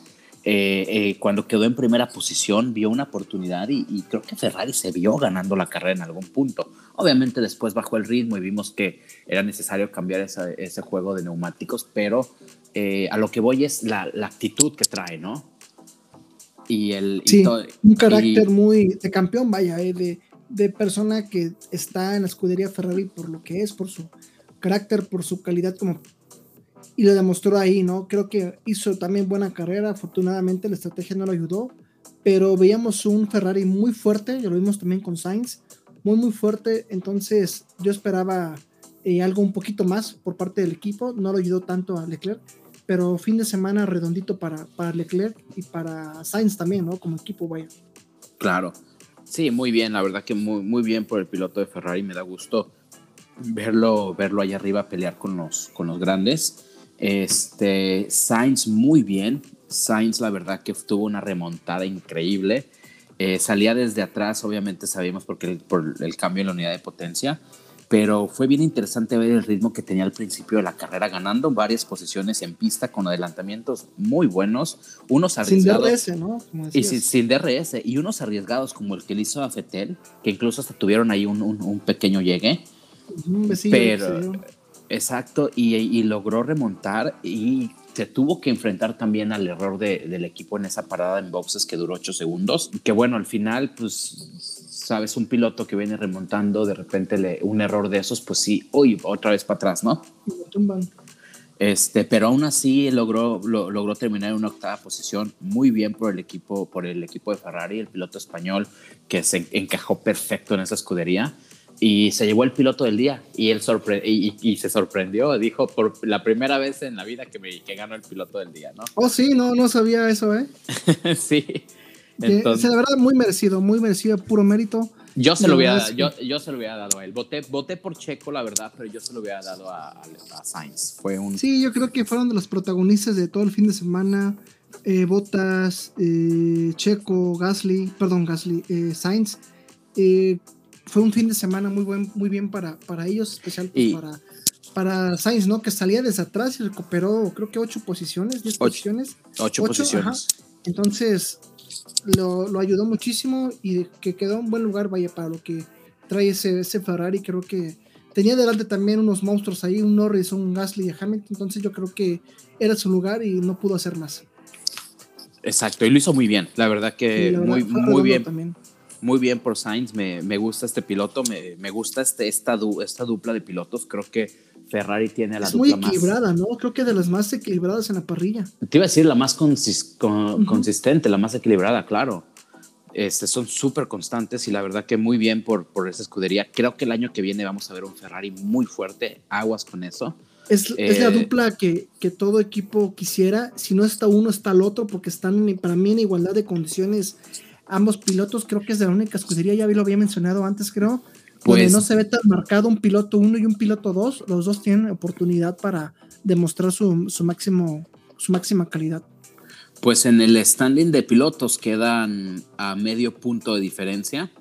eh, eh, cuando quedó en primera posición, vio una oportunidad y, creo que Ferrari se vio ganando la carrera en algún punto. Obviamente después bajó el ritmo y vimos que era necesario cambiar ese juego de neumáticos, pero eh, a lo que voy es la, actitud que trae, ¿no? Y el... un carácter muy de campeón, vaya, de, de persona que está en la escudería Ferrari por lo que es, por su carácter, por su calidad como y lo demostró ahí, ¿no? Creo que hizo también buena carrera, afortunadamente la estrategia no lo ayudó, pero veíamos un Ferrari muy fuerte, ya lo vimos también con Sainz, muy muy fuerte, entonces yo esperaba eh, algo un poquito más por parte del equipo, no lo ayudó tanto a Leclerc, pero fin de semana redondito para, para Leclerc y para Sainz también, ¿no? Como equipo, vaya. Claro, sí, muy bien, la verdad que muy, muy bien por el piloto de Ferrari, me da gusto verlo, verlo allá arriba pelear con los, con los grandes. Este, Sainz muy bien. Sainz, la verdad que tuvo una remontada increíble. Eh, salía desde atrás, obviamente sabíamos porque el, por el cambio en la unidad de potencia, pero fue bien interesante ver el ritmo que tenía al principio de la carrera, ganando varias posiciones en pista con adelantamientos muy buenos, unos arriesgados. Sin DRS, ¿no? Y sin, DRS, y unos arriesgados como el que le hizo a Fetel, que incluso hasta tuvieron ahí un, un, pequeño llegue. Un pero, Exacto, y, logró remontar y se tuvo que enfrentar también al error del equipo en esa parada en boxes que duró ocho segundos. Que bueno, al final, pues, sabes, un piloto que viene remontando, de repente le, un error de esos, pues sí, uy, otra vez para atrás, ¿no? Este, pero aún así logró, logró terminar en una octava posición, muy bien por el equipo, por el equipo de Ferrari, el piloto español que se encajó perfecto en esa escudería y se llevó el piloto del día y él sorpre y, se sorprendió, dijo por la primera vez en la vida que, me, que ganó el piloto del día, ¿no? Oh, sí, no, no sabía eso, ¿eh? [laughs] sí. Entonces, la verdad, muy merecido, muy merecido, puro mérito. Yo se, lo hubiera, yo, yo, se lo hubiera dado a él. Voté, voté por Checo, la verdad, pero yo se lo hubiera dado a, a, Sainz. Fue un... Sí, yo creo que fueron de los protagonistas de todo el fin de semana. Eh, Botas, eh, Checo, Gasly, perdón, Gasly, eh, Sainz. Eh, fue un fin de semana muy buen, muy bien para, para ellos, especial pues, para, para Sainz, ¿no? Que salía desde atrás y recuperó, creo que ocho posiciones, diez posiciones. Ocho, posiciones. Entonces, lo, lo, ayudó muchísimo y que quedó en buen lugar, vaya, para lo que trae ese, ese Ferrari. Creo que tenía delante también unos monstruos ahí, un Norris, un Gasly y Hamilton. Entonces, yo creo que era su lugar y no pudo hacer más. Exacto, y lo hizo muy bien, la verdad que muy, muy bien. También muy bien por Sainz, me, me gusta este piloto, me, me gusta este, esta, esta dupla de pilotos, creo que Ferrari tiene la es muy equilibrada, ¿no? Creo que de las más equilibradas en la parrilla. Te iba a decir la más consistente, la más equilibrada, claro. Este, son súper constantes y la verdad que muy bien por, por esa escudería. Creo que el año que viene vamos a ver un Ferrari muy fuerte, aguas con eso. Es, es la eh, dupla que, que, todo equipo quisiera. Si no está uno, está el otro, porque están para mí en igualdad de condiciones ambos pilotos, creo que es de la única escudería, ya lo había mencionado antes, creo, pues, no se ve tan marcado un piloto uno y un piloto dos, los dos tienen oportunidad para demostrar su, su máximo, su máxima calidad. Pues en el standing de pilotos quedan a medio punto de diferencia.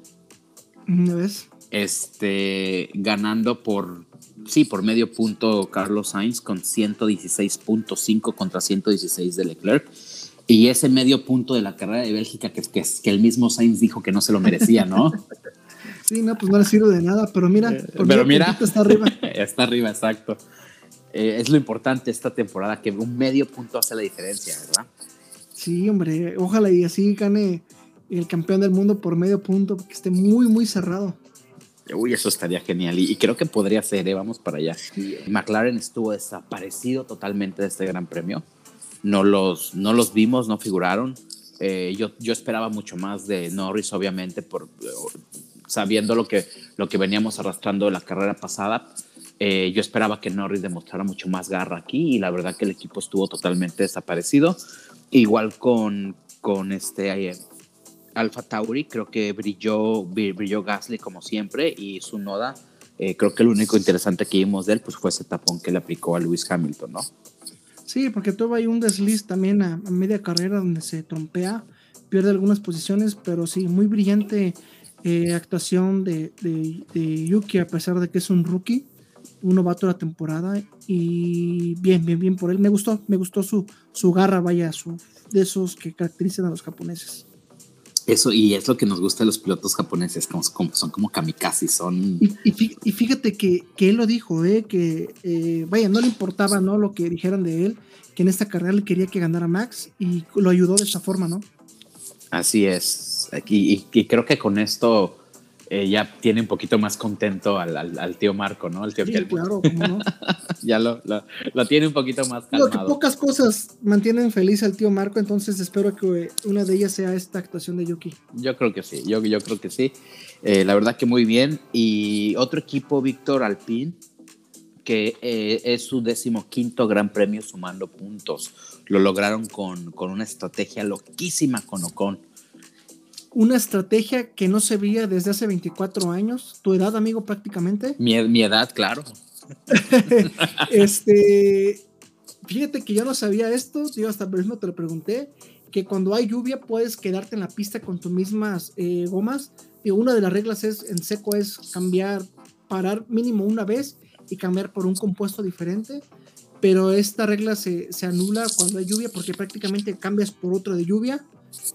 ¿No ves? Este, ganando por, sí, por medio punto Carlos Sainz con 116.5 contra 116 de Leclerc y ese medio punto de la carrera de Bélgica que, que, que el mismo Sainz dijo que no se lo merecía, ¿no? [laughs] sí, no, pues no le sirve de nada, pero mira, eh, pero mira, está arriba. [laughs] está arriba, exacto. Eh, es lo importante esta temporada, que un medio punto hace la diferencia, ¿verdad? Sí, hombre, ojalá y así gane el campeón del mundo por medio punto, que esté muy, muy cerrado. Uy, eso estaría genial y, creo que podría ser, ¿eh? vamos para allá. McLaren estuvo desaparecido totalmente de este gran premio no los, no los vimos, no figuraron. Eh, yo, yo esperaba mucho más de Norris, obviamente, por, sabiendo lo que, lo que veníamos arrastrando la carrera pasada. Eh, yo esperaba que Norris demostrara mucho más garra aquí y la verdad que el equipo estuvo totalmente desaparecido. Igual con, con este eh, Alfa Tauri, creo que brilló, brilló Gasly como siempre y su noda. Eh, creo que lo único interesante que vimos de él pues, fue ese tapón que le aplicó a Lewis Hamilton, ¿no? Sí, porque tuvo ahí un desliz también a, media carrera donde se trompea, pierde algunas posiciones, pero sí, muy brillante eh, actuación de, de, Yuki a pesar de que es un rookie, un novato de la temporada y bien, bien, bien por él. Me gustó, me gustó su, su garra, vaya, su, de esos que caracterizan a los japoneses. Eso, y es lo que nos gusta de los pilotos japoneses, como, son como kamikaze, son... Y, fíjate que, que, él lo dijo, ¿eh? que eh, vaya, no le importaba ¿no? lo que dijeran de él, que en esta carrera le quería que ganara Max y lo ayudó de esa forma, ¿no? Así es, y, y creo que con esto eh, ya tiene un poquito más contento al, al, tío Marco, ¿no? Al tío sí, claro, ¿cómo no? [laughs] ya lo, lo, tiene un poquito más calmado. que pocas cosas mantienen feliz al tío Marco, entonces espero que una de ellas sea esta actuación de Yuki. Yo creo que sí, yo, yo creo que sí. Eh, la verdad que muy bien. Y otro equipo, Víctor Alpine, que eh, es su decimoquinto gran premio sumando puntos. Lo lograron con, con una estrategia loquísima con Ocon una estrategia que no se veía desde hace 24 años. ¿Tu edad, amigo, prácticamente? Mi, mi edad, claro. [laughs] [laughs] este, fíjate que yo no sabía esto, yo hasta mismo te lo pregunté, que cuando hay lluvia puedes quedarte en la pista con tus mismas eh, gomas. Y una de las reglas es en seco es cambiar, parar mínimo una vez y cambiar por un compuesto diferente. Pero esta regla se, se anula cuando hay lluvia porque prácticamente cambias por otro de lluvia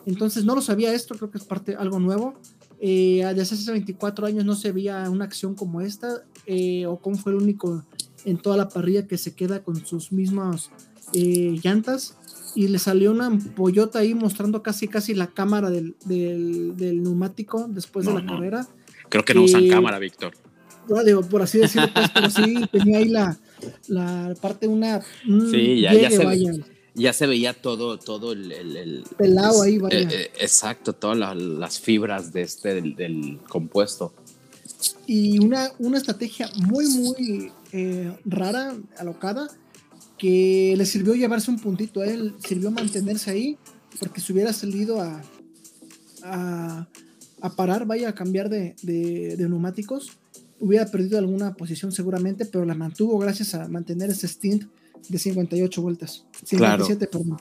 entonces no lo sabía esto, creo que es parte algo nuevo. Eh, desde hace 24 años no se veía una acción como esta, eh, o como fue el único en toda la parrilla que se queda con sus mismas eh, llantas. Y le salió una pollota ahí mostrando casi casi la cámara del, del, neumático después de la carrera. Creo que no usan cámara, Víctor. No, digo, por así decirlo, pues, pero sí tenía ahí la, la parte una... sí, ya, ya se, ya se veía todo, todo el... el, Pelado ahí, vaya. Eh, eh, exacto, todas las fibras de este, del, compuesto. Y una, una estrategia muy, muy eh, rara, alocada, que le sirvió llevarse un puntito a él, sirvió mantenerse ahí, porque si hubiera salido a, a, a parar, vaya a cambiar de, de, de, neumáticos, hubiera perdido alguna posición seguramente, pero la mantuvo gracias a mantener ese stint de 58 vueltas. 57, perdón.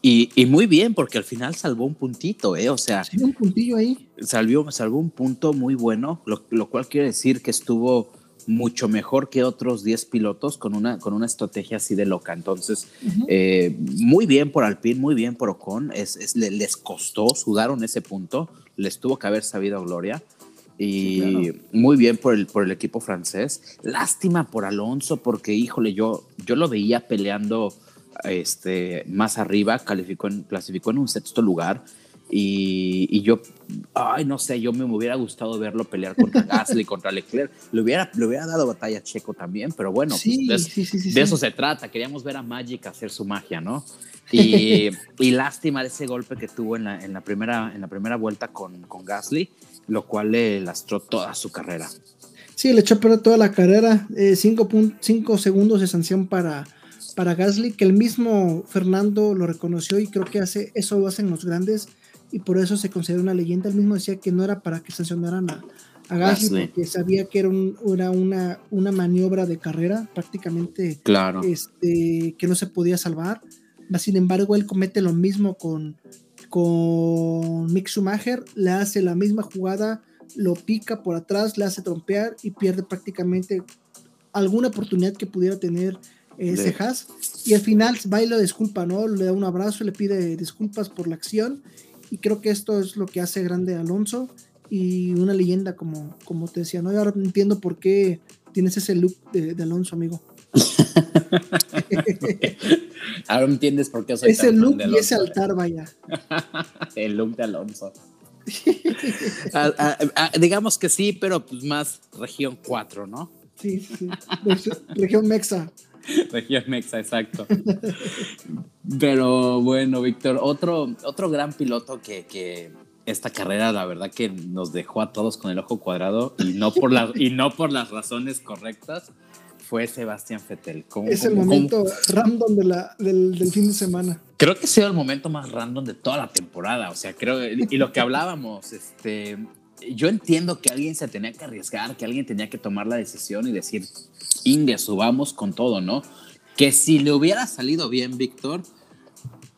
Y, y, muy bien, porque al final salvó un puntito, ¿eh? O sea. Sí, un puntillo ahí. Salvó, salvó un punto muy bueno, lo, lo, cual quiere decir que estuvo mucho mejor que otros 10 pilotos con una, con una estrategia así de loca. Entonces, eh, muy bien por Alpine, muy bien por Ocon. Es, es, les costó, sudaron ese punto, les tuvo que haber sabido gloria. Y muy bien por el, por el equipo francés. Lástima por Alonso, porque híjole, yo, yo lo veía peleando este, más arriba, calificó en, clasificó en un sexto lugar. Y, y, yo, ay, no sé, yo me, hubiera gustado verlo pelear contra [laughs] Gasly, contra Leclerc. Le hubiera, le hubiera dado batalla a Checo también, pero bueno, pues, de, eso se trata. Queríamos ver a Magic hacer su magia, ¿no? [laughs] Y, y lástima de ese golpe que tuvo en la, en la, primera, en la primera vuelta con, con Gasly lo cual le lastró toda su carrera. Sí, le echó a perder toda la carrera. 5 eh, segundos de sanción para, para Gasly, que el mismo Fernando lo reconoció y creo que hace, eso lo hacen los grandes y por eso se considera una leyenda. Él mismo decía que no era para que sancionaran a, Gasly, porque sabía que era, era una, una, maniobra de carrera prácticamente claro. este, que no se podía salvar. Sin embargo, él comete lo mismo con, con Mick Schumacher, le hace la misma jugada, lo pica por atrás, le hace trompear y pierde prácticamente alguna oportunidad que pudiera tener ese Haas. Y al final baila disculpa, ¿no? Le da un abrazo, le pide disculpas por la acción. Y creo que esto es lo que hace grande a Alonso y una leyenda, como, como te decía, ¿no? Y ahora entiendo por qué tienes ese look de, de Alonso, amigo. [laughs] Ahora entiendes por qué soy Ese look y ese altar, vaya. [laughs] el look de Alonso. [laughs] Ah, ah, ah, digamos que sí, pero pues más región 4, ¿no? Sí, sí. región Mexa. Región Mexa, exacto. pero bueno, Víctor, otro, otro gran piloto que, que esta carrera, la verdad que nos dejó a todos con el ojo cuadrado y no por, la, y no por las razones correctas, fue Sebastián Fettel. es el momento random de la, del, del, fin de semana. Creo que ha sido el momento más random de toda la temporada. O sea, creo, y lo que hablábamos, este, yo entiendo que alguien se tenía que arriesgar, que alguien tenía que tomar la decisión y decir, Inge, subamos con todo, ¿no? Que si le hubiera salido bien, Víctor,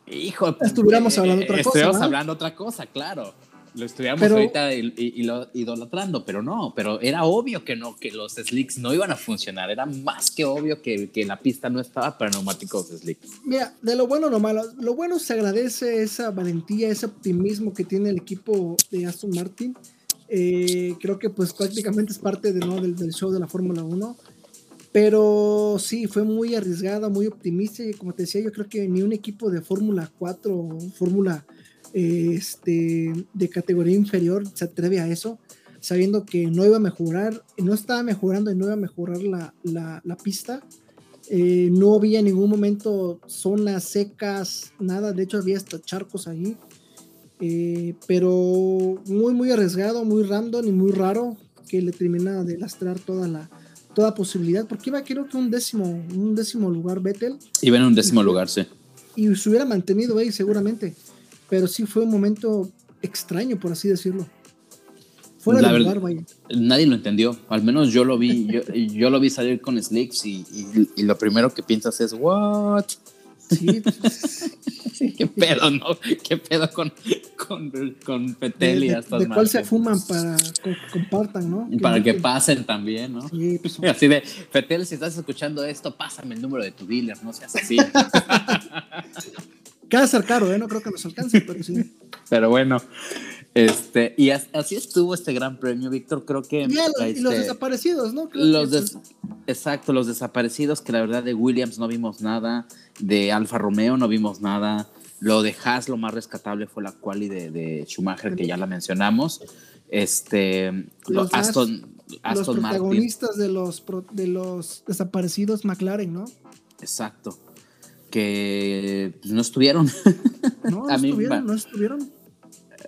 hijo, estuviéramos hablando otra cosa. Estuviéramos hablando otra cosa, claro lo estuviéramos ahorita y, lo idolatrando, pero no, pero era obvio que no, que los slicks no iban a funcionar, era más que obvio que, que la pista no estaba para neumáticos slicks. Mira, de lo bueno o lo malo, lo bueno se agradece esa valentía, ese optimismo que tiene el equipo de Aston Martin. Eh, creo que pues prácticamente es parte de, ¿no? del, del show de la Fórmula 1. Pero sí, fue muy arriesgada, muy optimista y como te decía, yo creo que ni un equipo de Fórmula 4 o Fórmula este, de categoría inferior se atreve a eso, sabiendo que no iba a mejorar, no estaba mejorando y no iba a mejorar la, la, pista. Eh, no había en ningún momento zonas secas, nada, de hecho había hasta charcos ahí. Eh, pero muy, muy arriesgado, muy random y muy raro que le termina de lastrar toda la toda posibilidad, porque iba creo que un décimo, un décimo lugar Vettel. Iba en un décimo lugar, sí. Y se hubiera mantenido ahí seguramente pero sí fue un momento extraño, por así decirlo. Fuera de lugar, vaya. Nadie lo entendió, al menos yo lo vi, yo, yo lo vi salir con Slicks y, y, lo primero que piensas es, ¿what? Sí, pues, [laughs] ¿Qué pedo, no? ¿Qué pedo con, con, con Petel y de, de, de cuál se fuman para que compartan, ¿no? Para que, pasen también, ¿no? Sí, pues, [laughs] así de, Petel, si estás escuchando esto, pásame el número de tu dealer, no seas así. [laughs] Queda ser caro, ¿eh? No creo que nos alcance, pero sí. [laughs] Pero bueno, este, y así estuvo este gran premio, Víctor. Creo que. Y, los, este, desaparecidos, ¿no? los exacto, los desaparecidos, que la verdad de Williams no vimos nada, de Alfa Romeo no vimos nada. Lo de Haas, lo más rescatable fue la quali de, de Schumacher, que ya la mencionamos. Este, los, Aston, los protagonistas de los, de los desaparecidos McLaren, ¿no? Exacto que pues, no estuvieron. No, no [laughs] estuvieron, no estuvieron.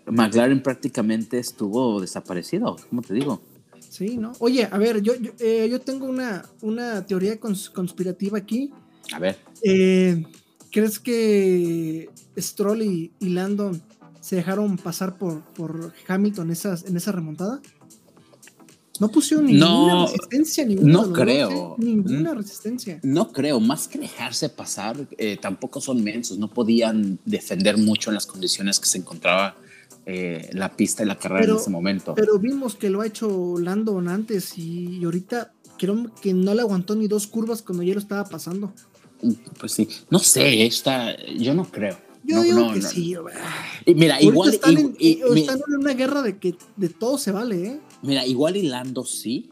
McLaren prácticamente estuvo desaparecido, ¿cómo te digo? Sí, ¿no? Oye, a ver, yo, yo, eh, tengo una, una teoría conspirativa aquí. A ver. Eh, ¿Crees que Stroll y, Landon se dejaron pasar por, por Hamilton esas, en esa remontada? No pusieron ninguna resistencia, ninguna no creo. ninguna resistencia. No creo, más que dejarse pasar, eh, tampoco son mensos, no podían defender mucho en las condiciones que se encontraba eh, la pista y la carrera en ese momento. Pero vimos que lo ha hecho Landon antes y ahorita creo que no le aguantó ni dos curvas cuando ya lo estaba pasando. Pues sí, no sé, está, yo no creo. Yo digo que sí. Y mira, igual. Están, en, están en una guerra de que de todo se vale, ¿eh? Mira, igual y Lando sí,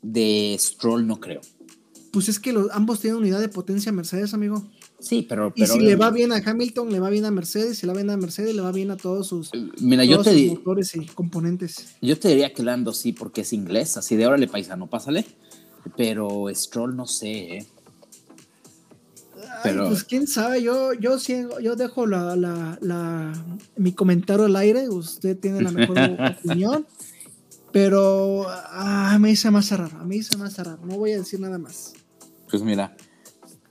de Stroll no creo. Pues es que los, ambos tienen unidad de potencia Mercedes, amigo. Sí, pero, y si le va bien a Hamilton, le va bien a Mercedes, si le va bien a Mercedes, le va bien a todos sus, eh, Mira, yo te motores y componentes. Yo te diría que Lando sí, porque es inglés, así de ahora le paisano, pásale. Pero Stroll no sé, ¿eh? pues quién sabe, yo, yo, yo dejo la, la, la, mi comentario al aire, usted tiene la mejor [laughs] opinión, pero ah, me dice más raro, a mí dice más raro, no voy a decir nada más. Pues mira,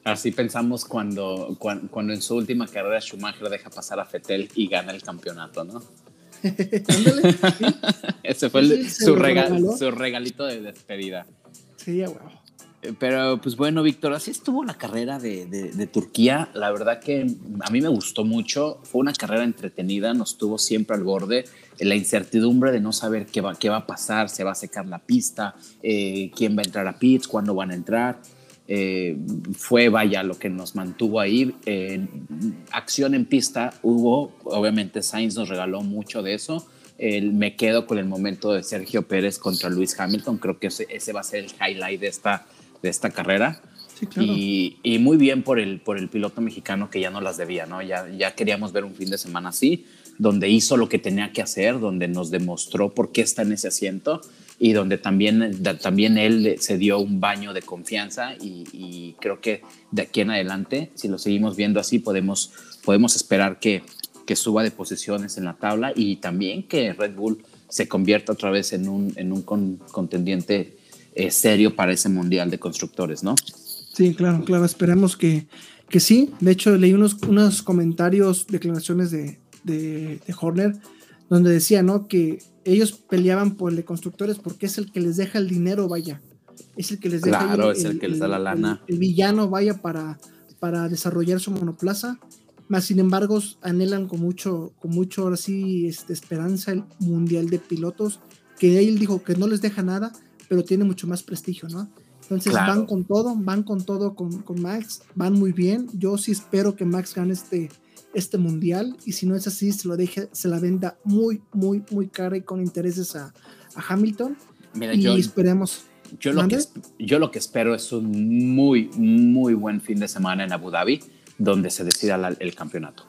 así pensamos cuando, cuando, en su última carrera Schumacher deja pasar a Fettel y gana el campeonato, ¿no? [laughs] Ese fue su, su regalito de despedida. Sí, ya, wow. Pero pues bueno, Víctor, así estuvo la carrera de, Turquía. La verdad que a mí me gustó mucho. Fue una carrera entretenida, nos tuvo siempre al borde. La incertidumbre de no saber qué va, qué va a pasar, se va a secar la pista, eh, quién va a entrar a pits, cuándo van a entrar. Eh, fue, vaya, lo que nos mantuvo ahí. acción en pista hubo, obviamente Sainz nos regaló mucho de eso. me quedo con el momento de Sergio Pérez contra Luis Hamilton. Creo que ese, ese va a ser el highlight de esta de esta carrera. y, y, muy bien por el, por el piloto mexicano que ya no las debía, ¿no? Ya, ya queríamos ver un fin de semana así, donde hizo lo que tenía que hacer, donde nos demostró por qué está en ese asiento y donde también, también él se dio un baño de confianza y, creo que de aquí en adelante, si lo seguimos viendo así, podemos, podemos esperar que, que suba de posiciones en la tabla y también que Red Bull se convierta otra vez en un, en un contendiente eh, serio para ese mundial de constructores, ¿no? Sí, claro, claro, esperemos que, que sí. De hecho, leí unos, unos comentarios, declaraciones de, de, Horner, donde decía, ¿no? Que ellos peleaban por el de constructores porque es el que les deja el dinero, vaya. Es el que les deja claro, es el, que les da la lana. El, villano, vaya, para, para desarrollar su monoplaza. Más sin embargo, anhelan con mucho, con mucho ahora sí, este, esperanza el mundial de pilotos, que él dijo que no les deja nada, pero tiene mucho más prestigio, ¿no? Entonces van con todo, van con todo con, con, Max, van muy bien. Yo sí espero que Max gane este, este mundial y si no es así, se lo deje, se la venda muy, muy, muy cara y con intereses a, a Hamilton. y yo, esperemos. Yo lo, que, yo lo que espero es un muy, muy buen fin de semana en Abu Dhabi, donde se decida el campeonato.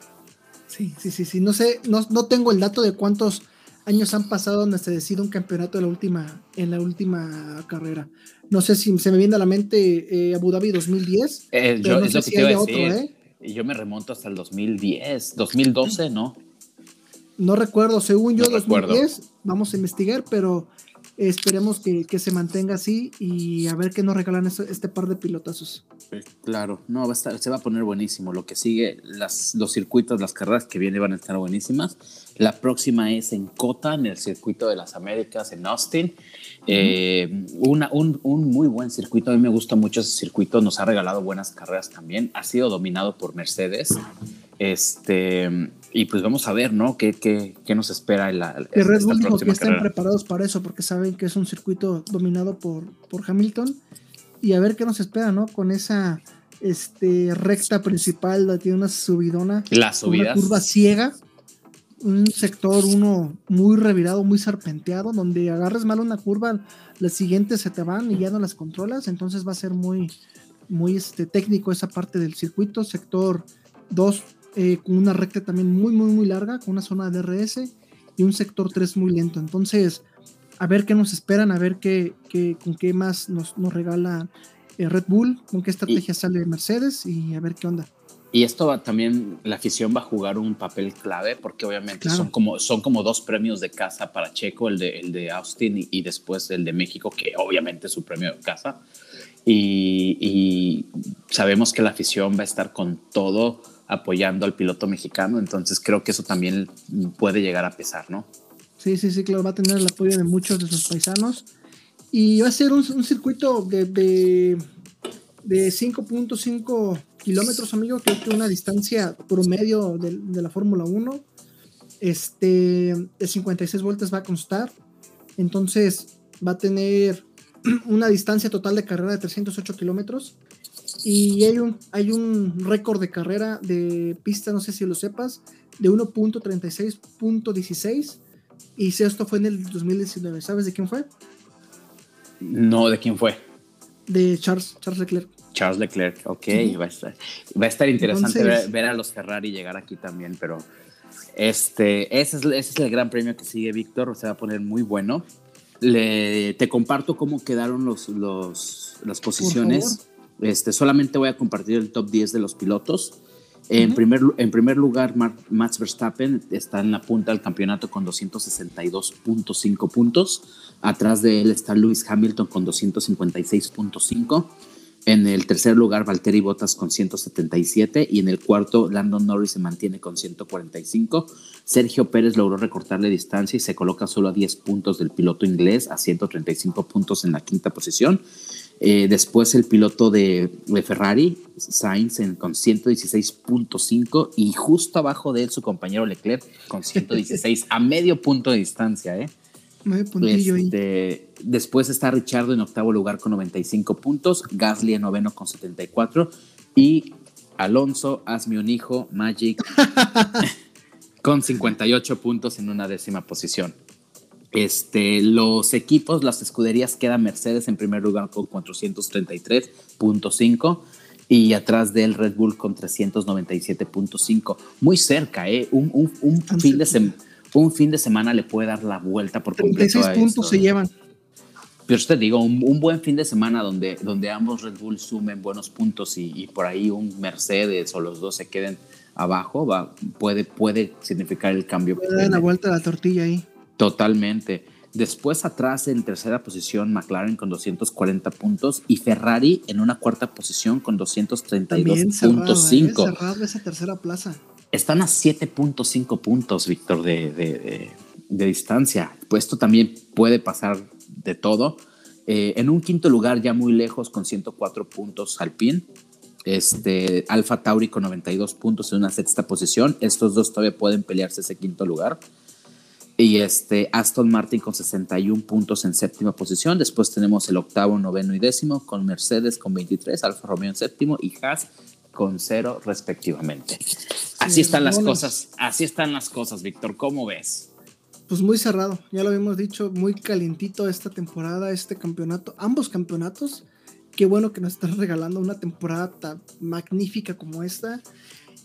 Sí, sí, sí, sí. No sé, no, no tengo el dato de cuántos años han pasado donde se decide un campeonato en la última, en la última carrera. No sé si se me viene a la mente eh, Abu Dhabi 2010. Eh, yo, no sé si hay otro, ¿eh? Yo me remonto hasta el 2010, 2012, ¿no? No recuerdo, según yo, 2010, vamos a investigar, pero esperemos que, se mantenga así y a ver qué nos regalan este, par de pilotazos. Claro, no, va a estar, se va a poner buenísimo. Lo que sigue, las, los circuitos, las carreras que vienen van a estar buenísimas. La próxima es en Cota, en el circuito de las Américas, en Austin. Eh, una, un, un, muy buen circuito, a mí me gusta mucho ese circuito, nos ha regalado buenas carreras también. Ha sido dominado por Mercedes. Este, y pues vamos a ver, ¿no? ¿Qué, qué, qué nos espera en la. Red Bull dijo que están preparados para eso, porque saben que es un circuito dominado por, por Hamilton. Y a ver qué nos espera, ¿no? Con esa este, recta principal, tiene una subidona. La subida. Una curva ciega. Un sector uno muy revirado, muy serpenteado, donde agarres mal una curva, las siguientes se te van y ya no las controlas. Entonces va a ser muy, muy este, técnico esa parte del circuito. Sector 2 eh, con una recta también muy, muy, muy larga, con una zona de DRS y un sector 3 muy lento. Entonces, a ver qué nos esperan, a ver qué, qué con qué más nos, nos regala eh, Red Bull, con qué estrategia sale Mercedes y a ver qué onda. Y esto va, también, la afición va a jugar un papel clave porque obviamente son, como, son como dos premios de casa para Checo, el de, el de Austin y, y después el de México, que obviamente es su premio de casa. Y, y, sabemos que la afición va a estar con todo apoyando al piloto mexicano, entonces creo que eso también puede llegar a pesar, ¿no? Sí, sí, sí, claro, va a tener el apoyo de muchos de sus paisanos y va a ser un, circuito de, de, 5.5 kilómetros, amigo, que es una distancia promedio de, de la Fórmula 1. Este, de 56 vueltas va a constar, entonces va a tener [clears throat] una distancia total de carrera de 308 kilómetros y hay un, hay un récord de carrera de pista, no sé si lo sepas, de 1.36.16. Y si esto fue en el 2019. ¿Sabes de quién fue? No, ¿de quién fue? De Charles, Charles Leclerc. Charles Leclerc, ok, va, a estar, va a estar interesante ver, a los Ferrari llegar aquí también, pero este, ese, es, ese es el gran premio que sigue Víctor, se va a poner muy bueno. Le, te comparto cómo quedaron los, los, las posiciones. Este, solamente voy a compartir el top 10 de los pilotos. En, primer, en primer lugar, Max Verstappen está en la punta del campeonato con 262.5 puntos. Atrás de él está Lewis Hamilton con 256.5. En el tercer lugar, Valtteri Bottas con 177 y en el cuarto, Landon Norris se mantiene con 145. Sergio Pérez logró recortarle distancia y se coloca solo a 10 puntos del piloto inglés, a 135 puntos en la quinta posición. Eh, después el piloto de, Ferrari, Sainz, con 116.5 y justo abajo de él su compañero Leclerc con 116 a medio punto de distancia. ¿eh? Este, después está Richardo en octavo lugar con 95 puntos, Gasly en noveno con 74 y Alonso, hazme un hijo, Magic, [laughs] con 58 puntos en una décima posición. Este, los equipos, las escuderías queda Mercedes en primer lugar con 433.5 y atrás del Red Bull con 397.5. Muy cerca, ¿eh? Un, fin de un fin de semana le puede dar la vuelta por completo. 36 puntos se llevan. Pero yo te digo, un, buen fin de semana donde, donde ambos Red Bull sumen buenos puntos y, por ahí un Mercedes o los dos se queden abajo, va, puede, puede significar el cambio. Puede dar la vuelta a la tortilla ahí. Totalmente. Después atrás en tercera posición McLaren con 240 puntos y Ferrari en una cuarta posición con 232.5. Cerrado, ¿eh? cerrado esa tercera plaza. Están a 7.5 puntos, Víctor, de, de, de, distancia. Pues esto también puede pasar de todo. Eh, en un quinto lugar, ya muy lejos, con 104 puntos Alpine. Este, Alfa Tauri con 92 puntos en una sexta posición. Estos dos todavía pueden pelearse ese quinto lugar. Y este, Aston Martin con 61 puntos en séptima posición. Después tenemos el octavo, noveno y décimo con Mercedes con 23, Alfa Romeo en séptimo y Haas con cero respectivamente. Así están las cosas, así están las cosas, Víctor. ¿Cómo ves? Pues muy cerrado, ya lo habíamos dicho, muy calientito esta temporada, este campeonato, ambos campeonatos. Qué bueno que nos están regalando una temporada tan magnífica como esta.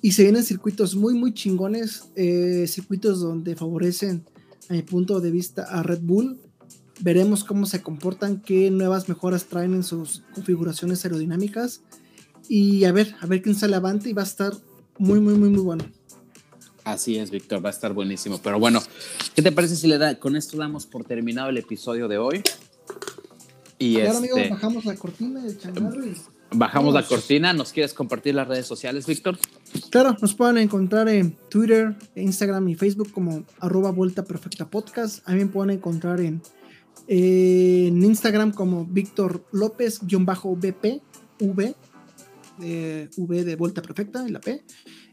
Y se vienen circuitos muy, muy chingones, eh, circuitos donde favorecen a mi punto de vista, a Red Bull. Veremos cómo se comportan, qué nuevas mejoras traen en sus configuraciones aerodinámicas. Y a ver, a ver quién sale avante y va a estar muy, muy, muy, muy bueno. Así es, Víctor, va a estar buenísimo. Pero bueno, ¿qué te parece si le da, con esto damos por terminado el episodio de hoy? Y claro, este, bajamos la cortina del changarro y Bajamos la cortina. ¿Nos quieres compartir las redes sociales, Víctor? Claro, nos pueden encontrar en Twitter, Instagram y Facebook como arroba Vuelta Perfecta Podcast. También pueden encontrar en, en Instagram como Víctor López-BP, V, V de Vuelta Perfecta, en la P.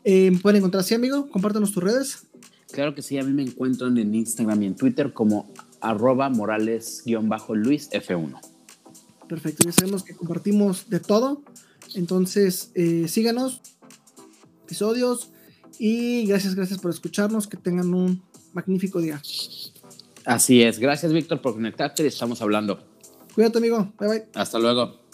Eh, pueden encontrar así, amigo. Compártanos tus redes. Claro que sí, a mí me encuentran en Instagram y en Twitter como arroba morales-luis F1. Perfecto, ya sabemos que compartimos de todo. Entonces, eh, síganos, episodios y gracias, gracias por escucharnos. Que tengan un magnífico día. Así es. Gracias, Víctor, por conectarte y estamos hablando. Cuídate, amigo. Bye, bye. Hasta luego.